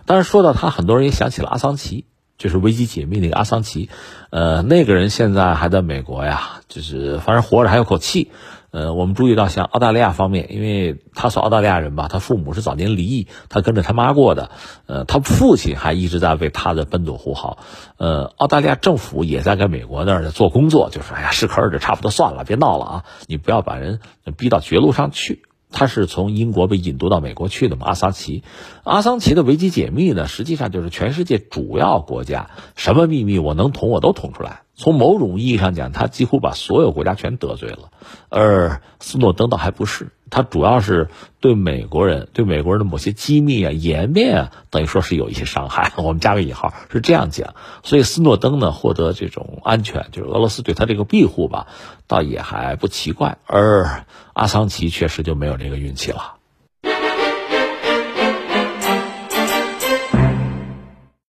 但是说到他，很多人也想起了阿桑奇，就是危机解密那个阿桑奇。呃，那个人现在还在美国呀，就是反正活着还有口气。呃，我们注意到，像澳大利亚方面，因为他是澳大利亚人吧，他父母是早年离异，他跟着他妈过的。呃，他父亲还一直在为他的奔走呼号。呃，澳大利亚政府也在跟美国那儿做工作，就是哎呀，适可而止，差不多算了，别闹了啊，你不要把人逼到绝路上去。他是从英国被引渡到美国去的嘛？阿桑奇，阿桑奇的维基解密呢，实际上就是全世界主要国家什么秘密我能捅我都捅出来。从某种意义上讲，他几乎把所有国家全得罪了，而斯诺登倒还不是。他主要是对美国人、对美国人的某些机密啊、颜面啊，等于说是有一些伤害。我们加个引号，是这样讲。所以斯诺登呢，获得这种安全，就是俄罗斯对他这个庇护吧，倒也还不奇怪。而阿桑奇确实就没有这个运气了。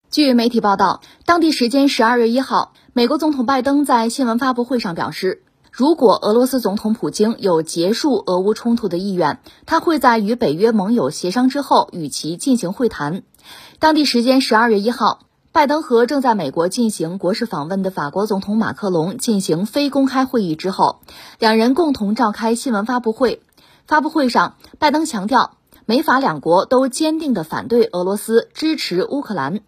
据媒体报道，当地时间十二月一号，美国总统拜登在新闻发布会上表示，如果俄罗斯总统普京有结束俄乌冲突的意愿，他会在与北约盟友协商之后与其进行会谈。当地时间十二月一号，拜登和正在美国进行国事访问的法国总统马克龙进行非公开会议之后，两人共同召开新闻发布会。发布会上，拜登强调，美法两国都坚定地反对俄罗斯支持乌克兰。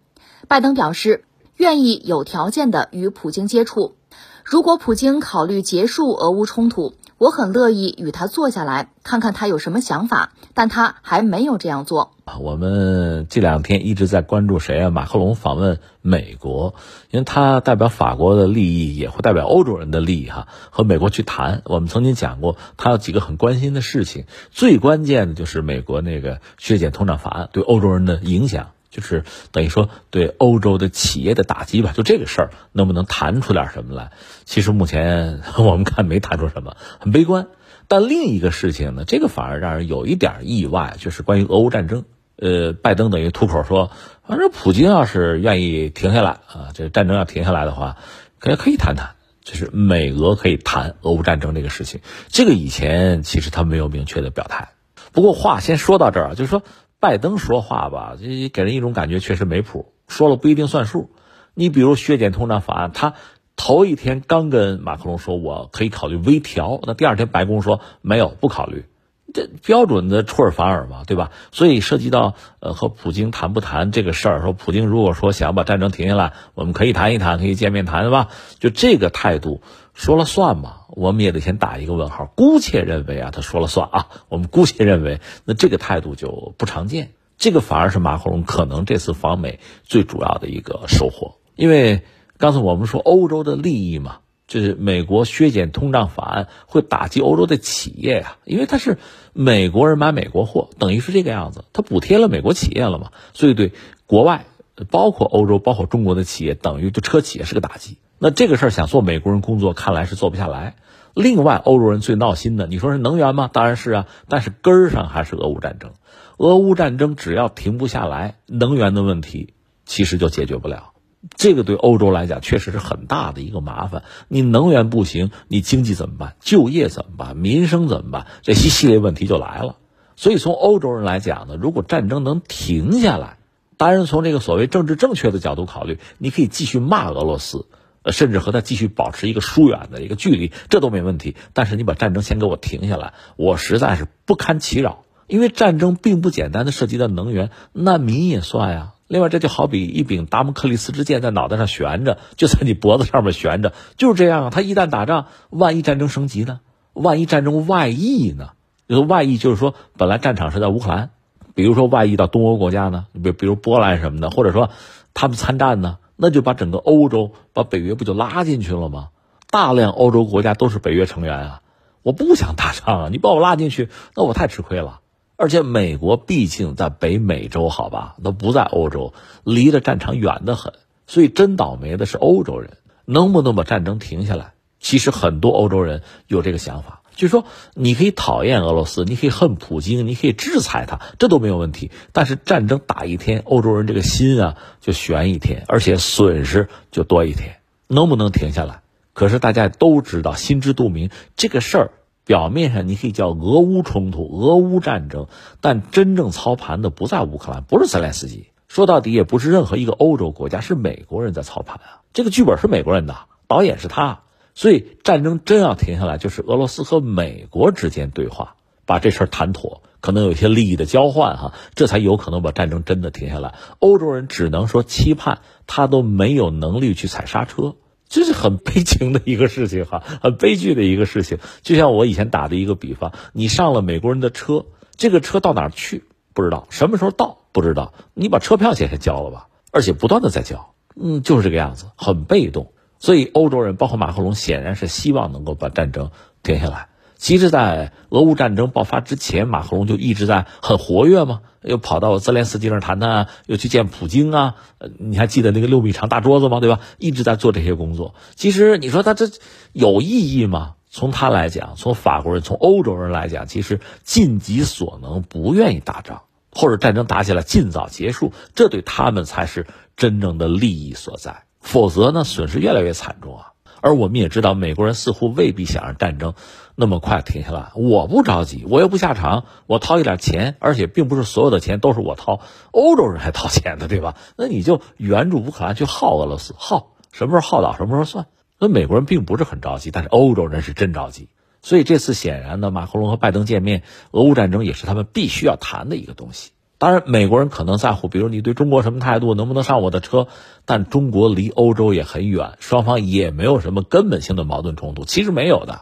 拜登表示，愿意有条件的与普京接触。如果普京考虑结束俄乌冲突，我很乐意与他坐下来，看看他有什么想法。但他还没有这样做。我们这两天一直在关注谁啊？马克龙访问美国，因为他代表法国的利益，也会代表欧洲人的利益哈，和美国去谈。我们曾经讲过，他有几个很关心的事情，最关键的就是美国那个削减通胀法案对欧洲人的影响。就是等于说对欧洲的企业的打击吧，就这个事儿能不能谈出点什么来？其实目前我们看没谈出什么，很悲观。但另一个事情呢，[laughs] 这个反而让人有一点意外，就是关于俄乌战争。呃，拜登等于吐口说，反正普京要是愿意停下来啊，这战争要停下来的话，可可以谈谈，就是美俄可以谈俄乌战争这个事情。这个以前其实他没有明确的表态。不过话先说到这儿，就是说。拜登说话吧，这给人一种感觉确实没谱，说了不一定算数。你比如削减通胀法案，他头一天刚跟马克龙说我可以考虑微调，那第二天白宫说没有不考虑，这标准的出尔反尔嘛，对吧？所以涉及到呃和普京谈不谈这个事儿，说普京如果说想把战争停下来，我们可以谈一谈，可以见面谈，对吧？就这个态度说了算嘛。我们也得先打一个问号，姑且认为啊，他说了算啊。我们姑且认为，那这个态度就不常见。这个反而是马克龙可能这次访美最主要的一个收获。因为刚才我们说欧洲的利益嘛，就是美国削减通胀法案会打击欧洲的企业呀，因为他是美国人买美国货，等于是这个样子，他补贴了美国企业了嘛，所以对国外，包括欧洲、包括中国的企业，等于对车企也是个打击。那这个事儿想做美国人工作，看来是做不下来。另外，欧洲人最闹心的，你说是能源吗？当然是啊，但是根儿上还是俄乌战争。俄乌战争只要停不下来，能源的问题其实就解决不了。这个对欧洲来讲确实是很大的一个麻烦。你能源不行，你经济怎么办？就业怎么办？民生怎么办？这一系列问题就来了。所以从欧洲人来讲呢，如果战争能停下来，当然从这个所谓政治正确的角度考虑，你可以继续骂俄罗斯。呃，甚至和他继续保持一个疏远的一个距离，这都没问题。但是你把战争先给我停下来，我实在是不堪其扰。因为战争并不简单的涉及到能源，难民也算呀。另外，这就好比一柄达摩克利斯之剑在脑袋上悬着，就在你脖子上面悬着，就是这样啊。他一旦打仗，万一战争升级呢？万一战争外溢呢？就是外溢就是说，本来战场是在乌克兰，比如说外溢到东欧国家呢，比比如波兰什么的，或者说他们参战呢？那就把整个欧洲、把北约不就拉进去了吗？大量欧洲国家都是北约成员啊！我不想打仗啊！你把我拉进去，那我太吃亏了。而且美国毕竟在北美洲，好吧，都不在欧洲，离着战场远得很。所以真倒霉的是欧洲人，能不能把战争停下来？其实很多欧洲人有这个想法。就是说，你可以讨厌俄罗斯，你可以恨普京，你可以制裁他，这都没有问题。但是战争打一天，欧洲人这个心啊就悬一天，而且损失就多一天。能不能停下来？可是大家都知道，心知肚明，这个事儿表面上你可以叫俄乌冲突、俄乌战争，但真正操盘的不在乌克兰，不是泽连斯基，说到底也不是任何一个欧洲国家，是美国人在操盘啊。这个剧本是美国人的，导演是他。所以战争真要停下来，就是俄罗斯和美国之间对话，把这事儿谈妥，可能有一些利益的交换哈，这才有可能把战争真的停下来。欧洲人只能说期盼，他都没有能力去踩刹车，这是很悲情的一个事情哈，[laughs] 很悲剧的一个事情。就像我以前打的一个比方，你上了美国人的车，这个车到哪儿去不知道，什么时候到不知道，你把车票钱先交了吧，而且不断的在交，嗯，就是这个样子，很被动。所以，欧洲人包括马克龙显然是希望能够把战争停下来。其实，在俄乌战争爆发之前，马克龙就一直在很活跃嘛，又跑到泽连斯基那儿谈谈，又去见普京啊。你还记得那个六米长大桌子吗？对吧？一直在做这些工作。其实，你说他这有意义吗？从他来讲，从法国人、从欧洲人来讲，其实尽己所能，不愿意打仗，或者战争打起来尽早结束，这对他们才是真正的利益所在。否则呢，损失越来越惨重啊！而我们也知道，美国人似乎未必想让战争那么快停下来。我不着急，我又不下场，我掏一点钱，而且并不是所有的钱都是我掏，欧洲人还掏钱的，对吧？那你就援助乌克兰去耗俄罗斯，耗什么时候耗到什么时候算。那美国人并不是很着急，但是欧洲人是真着急。所以这次显然呢，马克龙和拜登见面，俄乌战争也是他们必须要谈的一个东西。当然，美国人可能在乎，比如你对中国什么态度，能不能上我的车？但中国离欧洲也很远，双方也没有什么根本性的矛盾冲突，其实没有的。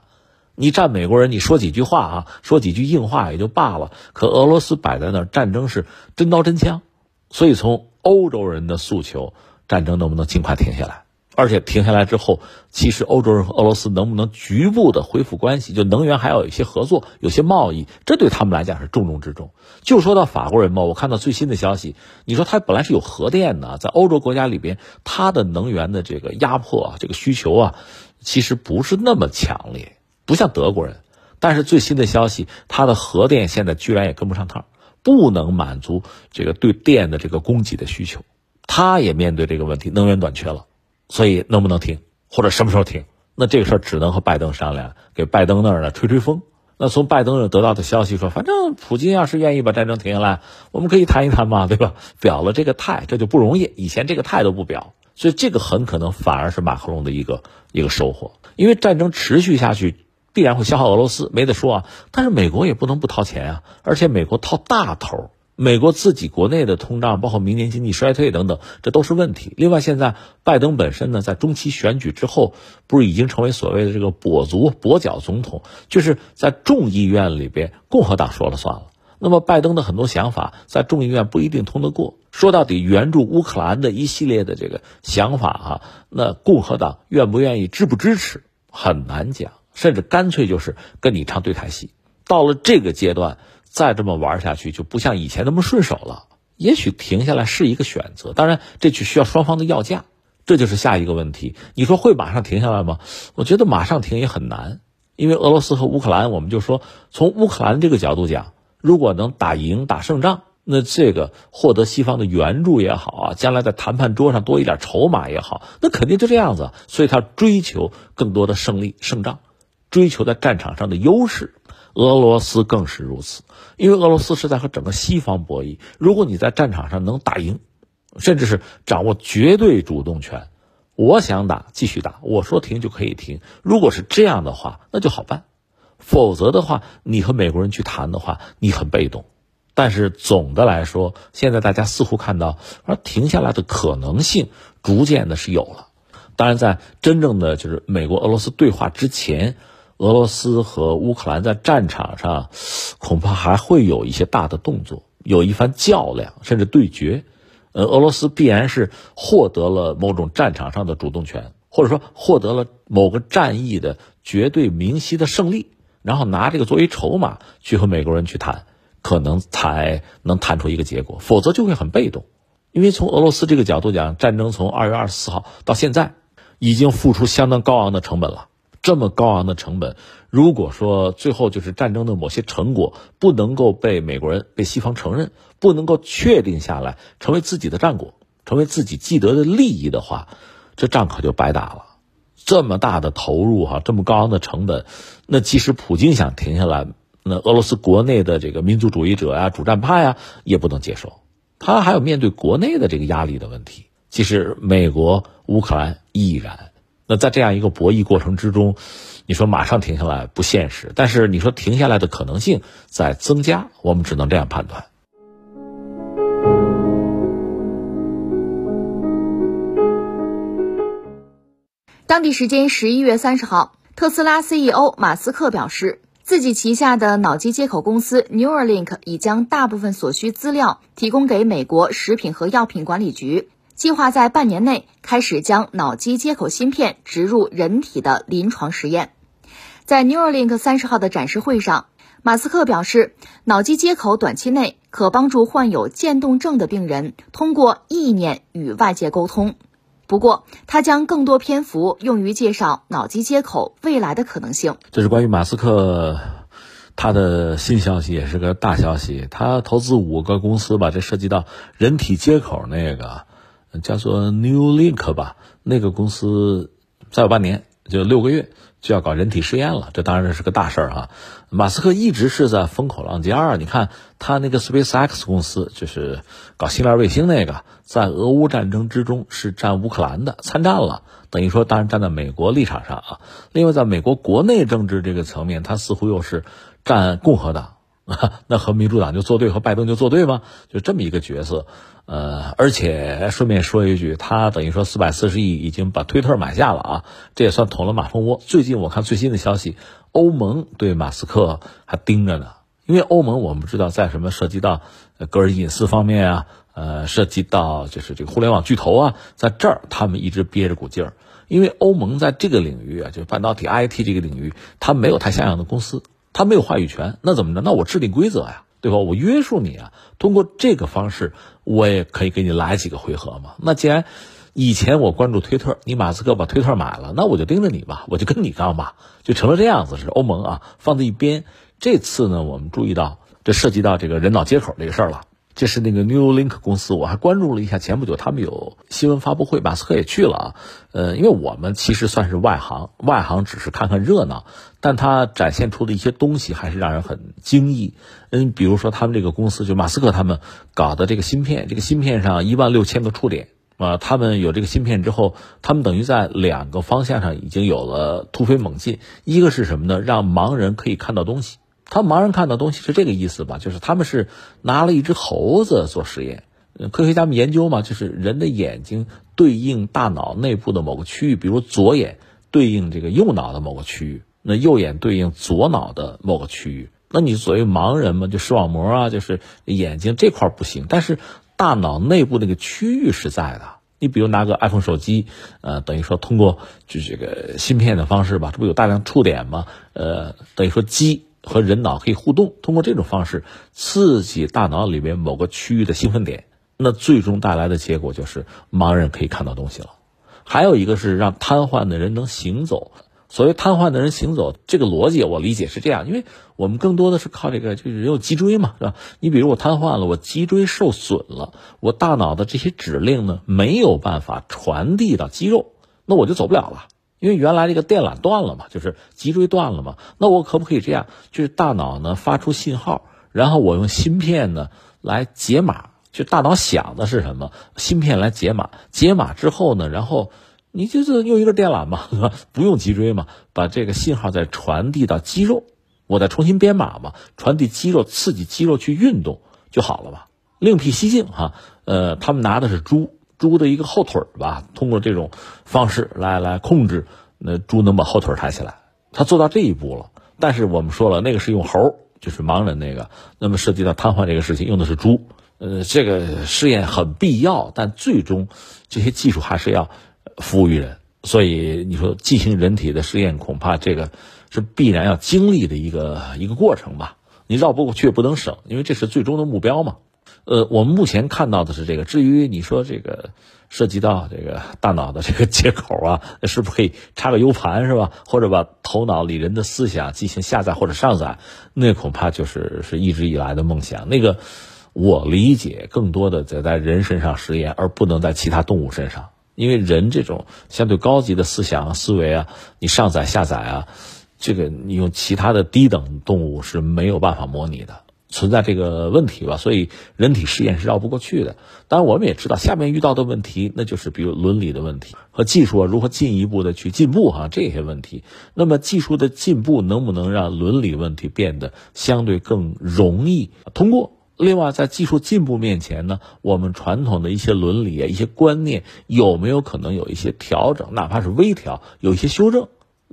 你站美国人，你说几句话啊，说几句硬话也就罢了。可俄罗斯摆在那儿，战争是真刀真枪，所以从欧洲人的诉求，战争能不能尽快停下来？而且停下来之后，其实欧洲人和俄罗斯能不能局部的恢复关系，就能源还要有一些合作，有些贸易，这对他们来讲是重中之重。就说到法国人嘛，我看到最新的消息，你说他本来是有核电的，在欧洲国家里边，他的能源的这个压迫啊，这个需求啊，其实不是那么强烈，不像德国人。但是最新的消息，他的核电现在居然也跟不上趟，不能满足这个对电的这个供给的需求，他也面对这个问题，能源短缺了。所以能不能停，或者什么时候停？那这个事儿只能和拜登商量，给拜登那儿呢吹吹风。那从拜登那得到的消息说，反正普京要是愿意把战争停下来，我们可以谈一谈嘛，[laughs] 对吧？表了这个态，这就不容易。以前这个态都不表，所以这个很可能反而是马克龙的一个一个收获。因为战争持续下去，必然会消耗俄罗斯，没得说啊。但是美国也不能不掏钱啊，而且美国掏大头。美国自己国内的通胀，包括明年经济衰退等等，这都是问题。另外，现在拜登本身呢，在中期选举之后，不是已经成为所谓的这个跛足跛脚总统，就是在众议院里边共和党说了算了。那么，拜登的很多想法在众议院不一定通得过。说到底，援助乌克兰的一系列的这个想法哈，那共和党愿不愿意支不支持，很难讲，甚至干脆就是跟你唱对台戏。到了这个阶段。再这么玩下去，就不像以前那么顺手了。也许停下来是一个选择，当然这就需要双方的要价，这就是下一个问题。你说会马上停下来吗？我觉得马上停也很难，因为俄罗斯和乌克兰，我们就说从乌克兰这个角度讲，如果能打赢、打胜仗，那这个获得西方的援助也好啊，将来在谈判桌上多一点筹码也好，那肯定就这样子。所以他追求更多的胜利、胜仗，追求在战场上的优势。俄罗斯更是如此，因为俄罗斯是在和整个西方博弈。如果你在战场上能打赢，甚至是掌握绝对主动权，我想打继续打，我说停就可以停。如果是这样的话，那就好办；否则的话，你和美国人去谈的话，你很被动。但是总的来说，现在大家似乎看到，而停下来的可能性逐渐的是有了。当然，在真正的就是美国俄罗斯对话之前。俄罗斯和乌克兰在战场上，恐怕还会有一些大的动作，有一番较量，甚至对决。呃，俄罗斯必然是获得了某种战场上的主动权，或者说获得了某个战役的绝对明晰的胜利，然后拿这个作为筹码去和美国人去谈，可能才能谈出一个结果，否则就会很被动。因为从俄罗斯这个角度讲，战争从二月二十四号到现在，已经付出相当高昂的成本了。这么高昂的成本，如果说最后就是战争的某些成果不能够被美国人、被西方承认，不能够确定下来，成为自己的战果，成为自己既得的利益的话，这仗可就白打了。这么大的投入哈，这么高昂的成本，那即使普京想停下来，那俄罗斯国内的这个民族主义者呀、主战派呀，也不能接受。他还有面对国内的这个压力的问题。其实美国、乌克兰亦然。那在这样一个博弈过程之中，你说马上停下来不现实，但是你说停下来的可能性在增加，我们只能这样判断。当地时间十一月三十号，特斯拉 CEO 马斯克表示，自己旗下的脑机接口公司 Neuralink 已将大部分所需资料提供给美国食品和药品管理局。计划在半年内开始将脑机接口芯片植入人体的临床实验。在 Neuralink 三十号的展示会上，马斯克表示，脑机接口短期内可帮助患有渐冻症的病人通过意念与外界沟通。不过，他将更多篇幅用于介绍脑机接口未来的可能性。这是关于马斯克他的新消息，也是个大消息。他投资五个公司吧，这涉及到人体接口那个。叫做 New Link 吧，那个公司再有半年，就六个月就要搞人体试验了，这当然是个大事儿哈。马斯克一直是在风口浪尖儿，你看他那个 SpaceX 公司，就是搞星链卫星那个，在俄乌战争之中是占乌克兰的，参战了，等于说当然站在美国立场上啊。另外，在美国国内政治这个层面，他似乎又是占共和党。[laughs] 那和民主党就作对，和拜登就作对吗？就这么一个角色，呃，而且顺便说一句，他等于说四百四十亿已经把推特买下了啊，这也算捅了马蜂窝。最近我看最新的消息，欧盟对马斯克还盯着呢，因为欧盟我们知道在什么涉及到个人隐私方面啊，呃，涉及到就是这个互联网巨头啊，在这儿他们一直憋着股劲儿，因为欧盟在这个领域啊，就是半导体 IT 这个领域，它没有太像样的公司。他没有话语权，那怎么着？那我制定规则呀，对吧？我约束你啊，通过这个方式，我也可以给你来几个回合嘛。那既然以前我关注推特，你马斯克把推特买了，那我就盯着你吧，我就跟你杠吧，就成了这样子。是欧盟啊，放在一边。这次呢，我们注意到这涉及到这个人脑接口这个事儿了。这是那个 New Link 公司，我还关注了一下。前不久他们有新闻发布会，马斯克也去了啊。呃，因为我们其实算是外行，外行只是看看热闹，但他展现出的一些东西还是让人很惊异。嗯，比如说他们这个公司，就马斯克他们搞的这个芯片，这个芯片上一万六千个触点啊，他们有这个芯片之后，他们等于在两个方向上已经有了突飞猛进。一个是什么呢？让盲人可以看到东西。他盲人看到东西是这个意思吧？就是他们是拿了一只猴子做实验，科学家们研究嘛，就是人的眼睛对应大脑内部的某个区域，比如左眼对应这个右脑的某个区域，那右眼对应左脑的某个区域。那你作为盲人嘛，就视网膜啊，就是眼睛这块不行，但是大脑内部那个区域是在的。你比如拿个 iPhone 手机，呃，等于说通过就这个芯片的方式吧，这不有大量触点吗？呃，等于说机。和人脑可以互动，通过这种方式刺激大脑里面某个区域的兴奋点，那最终带来的结果就是盲人可以看到东西了。还有一个是让瘫痪的人能行走。所谓瘫痪的人行走，这个逻辑我理解是这样，因为我们更多的是靠这个，就是人有脊椎嘛，是吧？你比如我瘫痪了，我脊椎受损了，我大脑的这些指令呢没有办法传递到肌肉，那我就走不了了。因为原来这个电缆断了嘛，就是脊椎断了嘛，那我可不可以这样？就是大脑呢发出信号，然后我用芯片呢来解码，就大脑想的是什么，芯片来解码，解码之后呢，然后你就是用一个电缆嘛，[laughs] 不用脊椎嘛，把这个信号再传递到肌肉，我再重新编码嘛，传递肌肉，刺激肌肉去运动就好了吧？另辟蹊径哈，呃，他们拿的是猪。猪的一个后腿儿吧，通过这种方式来来控制，那猪能把后腿抬起来。他做到这一步了，但是我们说了，那个是用猴，就是盲人那个。那么涉及到瘫痪这个事情，用的是猪。呃，这个试验很必要，但最终这些技术还是要服务于人。所以你说进行人体的试验，恐怕这个是必然要经历的一个一个过程吧。你绕不过去不能省，因为这是最终的目标嘛。呃，我们目前看到的是这个。至于你说这个涉及到这个大脑的这个接口啊，是不是可以插个 U 盘是吧？或者把头脑里人的思想进行下载或者上载？那恐怕就是是一直以来的梦想。那个我理解更多的在在人身上实验，而不能在其他动物身上，因为人这种相对高级的思想思维啊，你上载下载啊，这个你用其他的低等动物是没有办法模拟的。存在这个问题吧，所以人体实验是绕不过去的。当然，我们也知道下面遇到的问题，那就是比如伦理的问题和技术啊如何进一步的去进步哈这些问题。那么技术的进步能不能让伦理问题变得相对更容易通过？另外，在技术进步面前呢，我们传统的一些伦理啊、一些观念有没有可能有一些调整，哪怕是微调，有一些修正，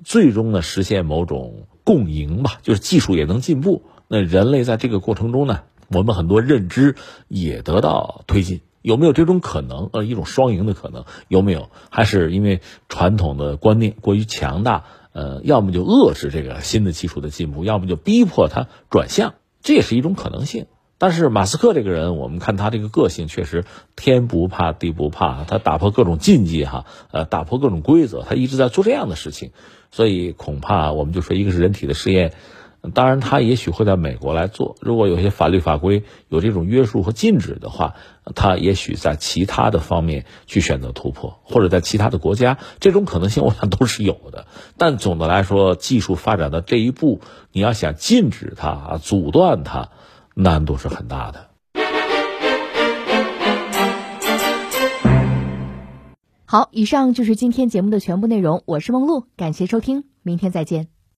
最终呢实现某种共赢吧，就是技术也能进步。那人类在这个过程中呢，我们很多认知也得到推进，有没有这种可能？呃，一种双赢的可能有没有？还是因为传统的观念过于强大？呃，要么就遏制这个新的技术的进步，要么就逼迫它转向，这也是一种可能性。但是马斯克这个人，我们看他这个个性，确实天不怕地不怕，他打破各种禁忌哈，呃，打破各种规则，他一直在做这样的事情，所以恐怕我们就说，一个是人体的试验。当然，他也许会在美国来做。如果有些法律法规有这种约束和禁止的话，他也许在其他的方面去选择突破，或者在其他的国家，这种可能性我想都是有的。但总的来说，技术发展到这一步，你要想禁止它、阻断它，难度是很大的。好，以上就是今天节目的全部内容。我是梦露，感谢收听，明天再见。